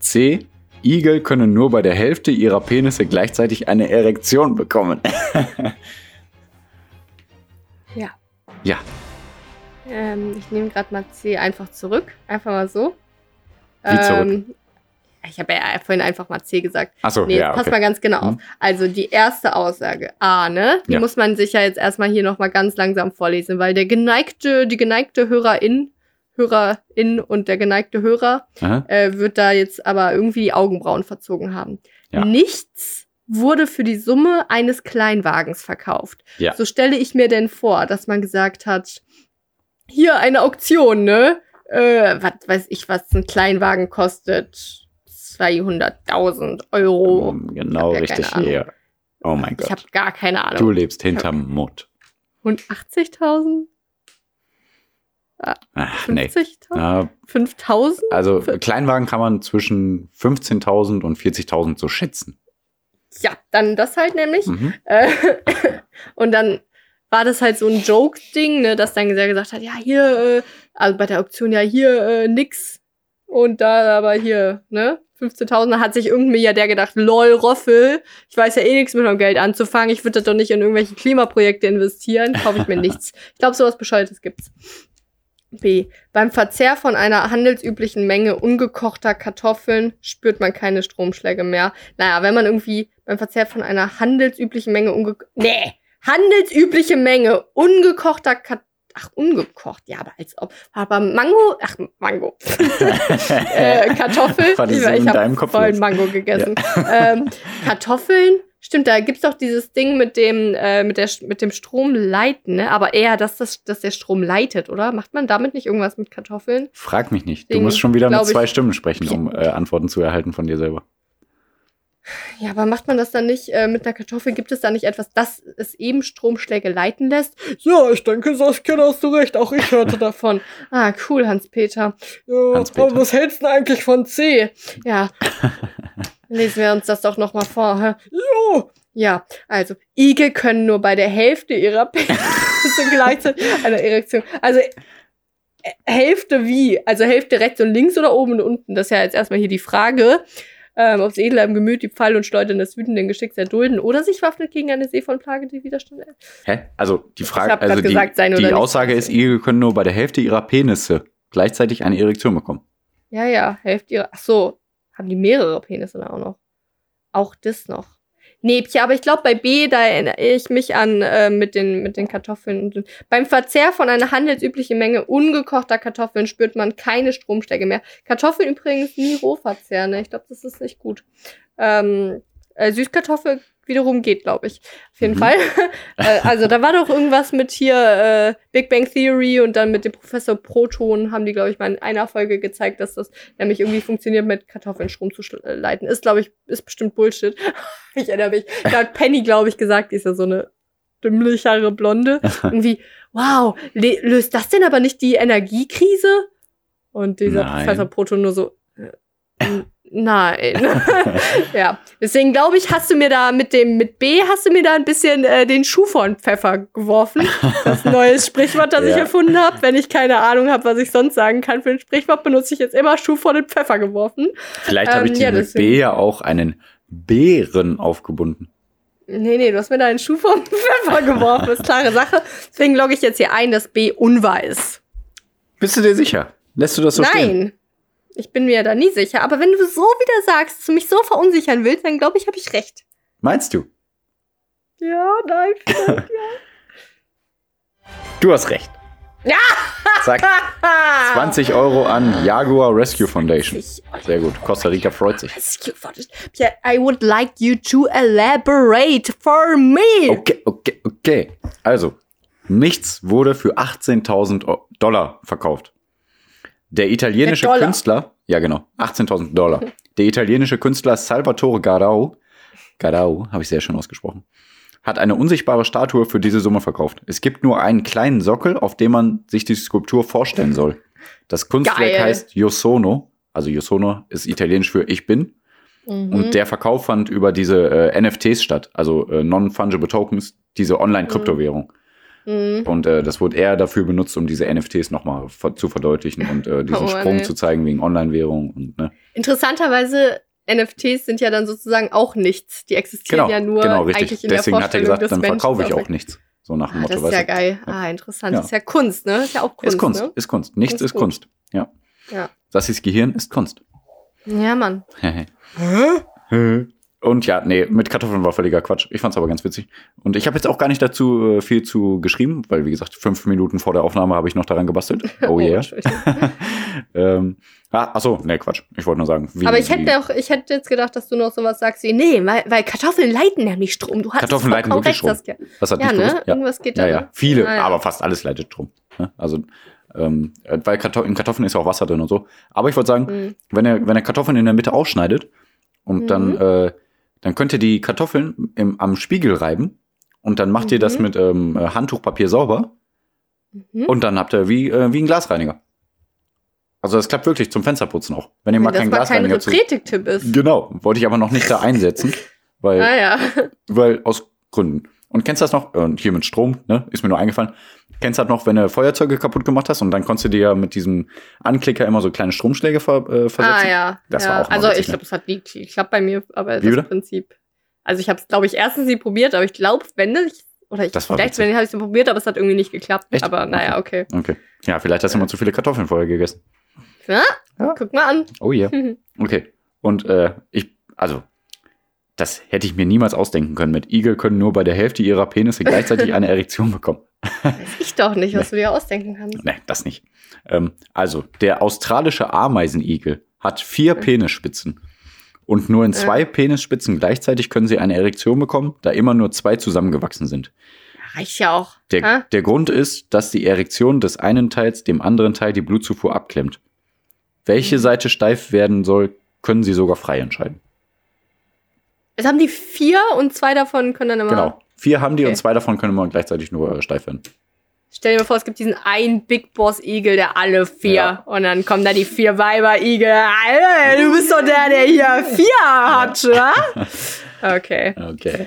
C. Igel können nur bei der Hälfte ihrer Penisse gleichzeitig eine Erektion bekommen. Ja. Ähm, ich nehme gerade mal C einfach zurück. Einfach mal so. Wie zurück? Ähm, ich habe ja vorhin einfach mal C gesagt. achso, Nee, ja, pass okay. mal ganz genau auf. Mhm. Also die erste Aussage, A, ne? Die Ja. muss man sich ja jetzt erstmal hier nochmal ganz langsam vorlesen, weil der geneigte, die geneigte Hörerin, Hörerin und der geneigte Hörer äh, wird da jetzt aber irgendwie die Augenbrauen verzogen haben. Ja. Nichts wurde für die Summe eines Kleinwagens verkauft. Ja. So stelle ich mir denn vor, dass man gesagt hat, hier eine Auktion, ne? Äh, was weiß ich, was ein Kleinwagen kostet. 200.000 Euro. Um, genau Ich ja richtig hier. Oh mein Ich Gott. habe gar keine Ahnung. Du lebst hinterm Mond. Und 80.000? Ach, nee. 50.000? Ja, 5.000? also Kleinwagen kann man zwischen 15.000 und 40.000 so schätzen. Ja, dann das halt nämlich. Mhm. Äh, und dann war das halt so ein Joke-Ding, ne, dass dann gesagt hat, ja, hier, äh, also bei der Auktion, ja, hier, äh, nix. Und da aber hier, ne, 15.000, da hat sich irgendein Milliardär gedacht, lol, Roffel, ich weiß ja eh nichts mit meinem Geld anzufangen, ich würde das doch nicht in irgendwelche Klimaprojekte investieren, kaufe ich mir nichts. Ich glaube, sowas Bescheuertes gibt's. B. Beim Verzehr von einer handelsüblichen Menge ungekochter Kartoffeln spürt man keine Stromschläge mehr. Naja, wenn man irgendwie beim Verzehr von einer handelsüblichen Menge unge... Nee! Handelsübliche Menge ungekochter Kartoffeln... Ach, ungekocht, ja, aber als ob. Aber Mango, ach, Mango. äh, Kartoffel. War das ich so ich habe Kopf voll jetzt? Mango gegessen. Ähm, Kartoffeln. Stimmt, da gibt's doch dieses Ding mit dem, äh, mit, der, mit dem Stromleiten, ne? Aber eher, dass, das, dass der Strom leitet, oder? Macht man damit nicht irgendwas mit Kartoffeln? Frag mich nicht. Du Ding, musst schon wieder mit zwei Stimmen sprechen, um äh, Antworten zu erhalten von dir selber. Ja, aber macht man das dann nicht äh, mit einer Kartoffel? Gibt es da nicht etwas, das es eben Stromschläge leiten lässt? Ja, ich denke, Saskia, da hast du recht. Auch ich hörte davon. Ah, cool, Hans-Peter. Ja, Hans-Peter. aber was hältst du denn eigentlich von C? Ja. Lesen wir uns das doch noch mal vor. Hä? Jo. Ja, also Igel können nur bei der Hälfte ihrer Penisse gleichzeitig eine Erektion. Also äh, Hälfte wie? Also Hälfte rechts und links oder oben und unten? Das ist ja jetzt erstmal hier die Frage. Ähm, sie edler im Gemüt die Pfeil und Schleudern des wütenden Geschicks erdulden oder sich waffnet gegen eine See von Plage, die Widerstand. Hä? Also die Frage, also die, gesagt, sein oder die. Aussage ist, Igel können nur bei der Hälfte ihrer Penisse gleichzeitig eine Erektion bekommen. Ja, ja, Hälfte ihrer. Ach so, haben die mehrere Penisse dann auch noch? Auch das noch. Ja, aber ich glaube, bei B, da erinnere ich mich an äh, mit, den, mit den Kartoffeln. Beim Verzehr von einer handelsüblichen Menge ungekochter Kartoffeln spürt man keine Stromschläge mehr. Kartoffeln übrigens nie roh verzehren, ne? Ich glaube, das ist nicht gut. Ähm, äh, Süßkartoffel wiederum geht, glaube ich. Auf jeden Mhm. Fall. äh, also da war doch irgendwas mit hier äh, Big Bang Theory und dann mit dem Professor Proton haben die, glaube ich, mal in einer Folge gezeigt, dass das nämlich irgendwie funktioniert, mit Kartoffeln Strom zu äh, leiten. Ist, glaube ich, ist bestimmt Bullshit. ich erinnere mich. Da hat Penny, glaube ich, gesagt, die ist ja so eine dümmlichere Blonde. Irgendwie, wow, löst das denn aber nicht die Energiekrise? Und dieser Nein. Professor Proton nur so, äh, Nein. ja. Deswegen glaube ich, hast du mir da mit dem, mit B hast du mir da ein bisschen äh, den Schuh vor den Pfeffer geworfen. Das neues Sprichwort, das ich Ja. erfunden habe. Wenn ich keine Ahnung habe, was ich sonst sagen kann für ein Sprichwort, benutze ich jetzt immer Schuh vor den Pfeffer geworfen. Vielleicht habe ich Ähm, dir ja, mit deswegen. B ja auch einen Bären aufgebunden. Nee, nee, du hast mir da einen Schuh vor den Pfeffer geworfen. ist klare Sache. Deswegen logge ich jetzt hier ein, dass B unwahr ist. Bist du dir sicher? Lässt du das so stehen? Nein. Ich bin mir da nie sicher. Aber wenn du so wieder sagst, dass du mich so verunsichern willst, dann glaube ich, habe ich recht. Meinst du? Ja, nein, vielleicht. Du hast recht. Ja! Zack, 20 Euro an Jaguar Rescue Foundation. Sehr gut. Costa Rica freut sich. Yeah, I would like you to elaborate for me. Okay, okay, okay. Also, nichts wurde für 18.000 O- Dollar verkauft. Der italienische Der. Künstler, ja genau, 18.000 Dollar. Der italienische Künstler Salvatore Garau, Garau, habe ich sehr schön ausgesprochen, hat eine unsichtbare Statue für diese Summe verkauft. Es gibt nur einen kleinen Sockel, auf dem man sich die Skulptur vorstellen soll. Das Kunstwerk Geil. heißt Io Sono, also Io Sono ist italienisch für Ich bin. Mhm. Und der Verkauf fand über diese äh, NFTs statt, also äh, Non-Fungible Tokens, diese Online-Kryptowährung. Mhm. Und äh, das wurde eher dafür benutzt, um diese NFTs nochmal ver zu verdeutlichen und äh, diesen Oh Sprung ey. zu zeigen wegen Online-Währung. Und, ne? Interessanterweise, NFTs sind ja dann sozusagen auch nichts. Die existieren Genau, ja nur genau, eigentlich richtig. in Deswegen der hat er Vorstellung gesagt, dann Menschen. verkaufe ich auch nichts. So nach dem Ah, Motto. das ist ja geil. Ah, interessant. Ja. Das ist ja Kunst, ne? Ist ja auch Kunst, Ist Kunst, ne? ist Kunst. Nichts Ist ist. Kunst. Ja. Ja. Das ist Gehirn, ist Kunst. Ja, Mann. Und ja, nee, mit Kartoffeln war völliger Quatsch. Ich fand's aber ganz witzig. Und ich habe jetzt auch gar nicht dazu äh, viel zu geschrieben, weil wie gesagt, fünf Minuten vor der Aufnahme habe ich noch daran gebastelt. Oh yeah. Entschuldigung. ähm, ah, ach so, nee, Quatsch. Ich wollte nur sagen, wie, Aber ich hätte auch, ich hätte jetzt gedacht, dass du noch sowas sagst wie, nee, weil, weil Kartoffeln leiten nämlich Strom. Du hast Kartoffeln leiten wirklich recht, Saskia. das hat Ja, nicht ne? gewusst. Ja. Irgendwas geht Ja, da. ja, ne? viele, ja. aber fast alles leitet Strom. Ne? Also, ähm, äh, weil Kartoff in Kartoffeln ist ja auch Wasser drin und so. Aber ich wollte sagen, Mhm. wenn ihr, wenn ihr Kartoffeln in der Mitte ausschneidet und Mhm. dann, äh, dann könnt ihr die Kartoffeln im, am Spiegel reiben und dann macht ihr das Mhm. mit ähm, äh, Handtuchpapier sauber Mhm. und dann habt ihr wie, äh, wie ein Glasreiniger. Also das klappt wirklich zum Fensterputzen auch. Wenn ihr mal Wenn das mal kein Glasreiniger zu. Repretik-Tipp ist. Genau, wollte ich aber noch nicht da einsetzen, weil Ah ja. weil aus Gründen. Und kennst du das noch? Und hier mit Strom, ne? Ist mir nur eingefallen. Kennst du das noch, wenn du Feuerzeuge kaputt gemacht hast und dann konntest du dir ja mit diesem Anklicker immer so kleine Stromschläge ver, äh, versetzen? Ah ja. Das ja. war auch Also witzig, ich glaube, ne? das hat nie geklappt bei mir, aber Wie das bitte? Prinzip. Also ich habe es, glaube ich, erstens nie probiert, aber ich glaube, wenn ich oder ich vielleicht wenn habe ich es probiert, aber es hat irgendwie nicht geklappt. Echt? Aber naja, okay. Okay. Ja, vielleicht hast du mal zu viele Kartoffeln vorher gegessen. Ja? Ja. Guck mal an. Oh ja. Okay. Und äh, ich, also, das hätte ich mir niemals ausdenken können. Mit Igel können nur bei der Hälfte ihrer Penisse gleichzeitig eine Erektion bekommen. Weiß ich doch nicht, was du dir ausdenken kannst. Nee, das nicht. Ähm, also, der australische Ameisenigel hat vier Penisspitzen. Und nur in zwei Penisspitzen gleichzeitig können sie eine Erektion bekommen, da immer nur zwei zusammengewachsen sind. Reicht ja auch. Der, Ha? der Grund ist, dass die Erektion des einen Teils dem anderen Teil die Blutzufuhr abklemmt. Welche Mhm. Seite steif werden soll, können sie sogar frei entscheiden. Jetzt haben die vier und zwei davon können dann immer. Genau. Vier haben die Okay. und zwei davon können immer gleichzeitig nur äh, steif werden. Stell dir mal vor, es gibt diesen einen Big Boss Igel, der alle vier. Ja. Und dann kommen da die vier Weiber Igel. Alter, du bist doch der, der hier vier hat, wa? Okay. Okay.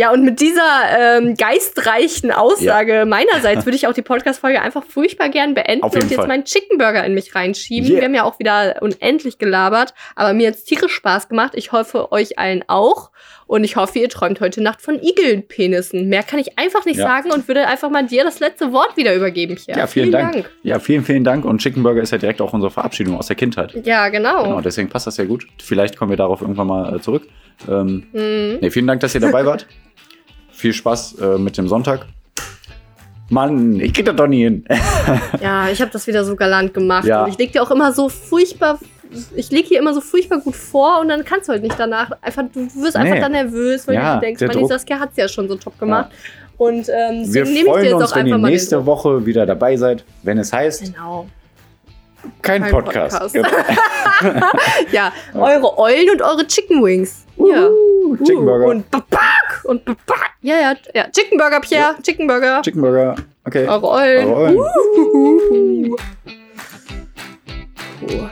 Ja, und mit dieser ähm, geistreichen Aussage meinerseits würde ich auch die Podcast-Folge einfach furchtbar gern beenden und jetzt Fall. meinen Chicken Burger in mich reinschieben. Yeah. Wir haben ja auch wieder unendlich gelabert, aber mir hat's tierisch Spaß gemacht. Ich hoffe, euch allen auch. Und ich hoffe, ihr träumt heute Nacht von Igelpenissen. Mehr kann ich einfach nicht Ja. sagen und würde einfach mal dir das letzte Wort wieder übergeben, Pierre. Ja, vielen, Dank. Ja, vielen, vielen Dank. Und Chicken Burger ist ja direkt auch unsere Verabschiedung aus der Kindheit. Ja, genau. Genau, deswegen passt das ja gut. Vielleicht kommen wir darauf irgendwann mal äh, zurück. Ähm, Mhm. nee, vielen Dank, dass ihr dabei wart. Viel Spaß äh, mit dem Sonntag. Mann, ich krieg das doch nie hin. Ja, ich habe das wieder so galant gemacht. Ja. Und ich leg dir auch immer so furchtbar. Ich leg hier immer so furchtbar gut vor und dann kannst du halt nicht danach. Einfach, du wirst einfach Nee. dann nervös, weil Ja, du denkst, Druck. Saskia hat's ja schon so top gemacht. Und ähm, Wir deswegen nehme ich dir freuen jetzt uns, auch wenn ihr einfach nächste. Woche wieder dabei seid, wenn es heißt, Genau. Kein, Kein Podcast. Podcast. ja, eure Eulen und eure Chicken Wings. Ja. Uh, Chicken Burger. Und Baback und Baback. Ja, ja, ja. Chicken Burger, Pierre. Ja. Chicken Burger. Chicken Burger. Okay. Eure Eulen. Eure Eulen. Uh.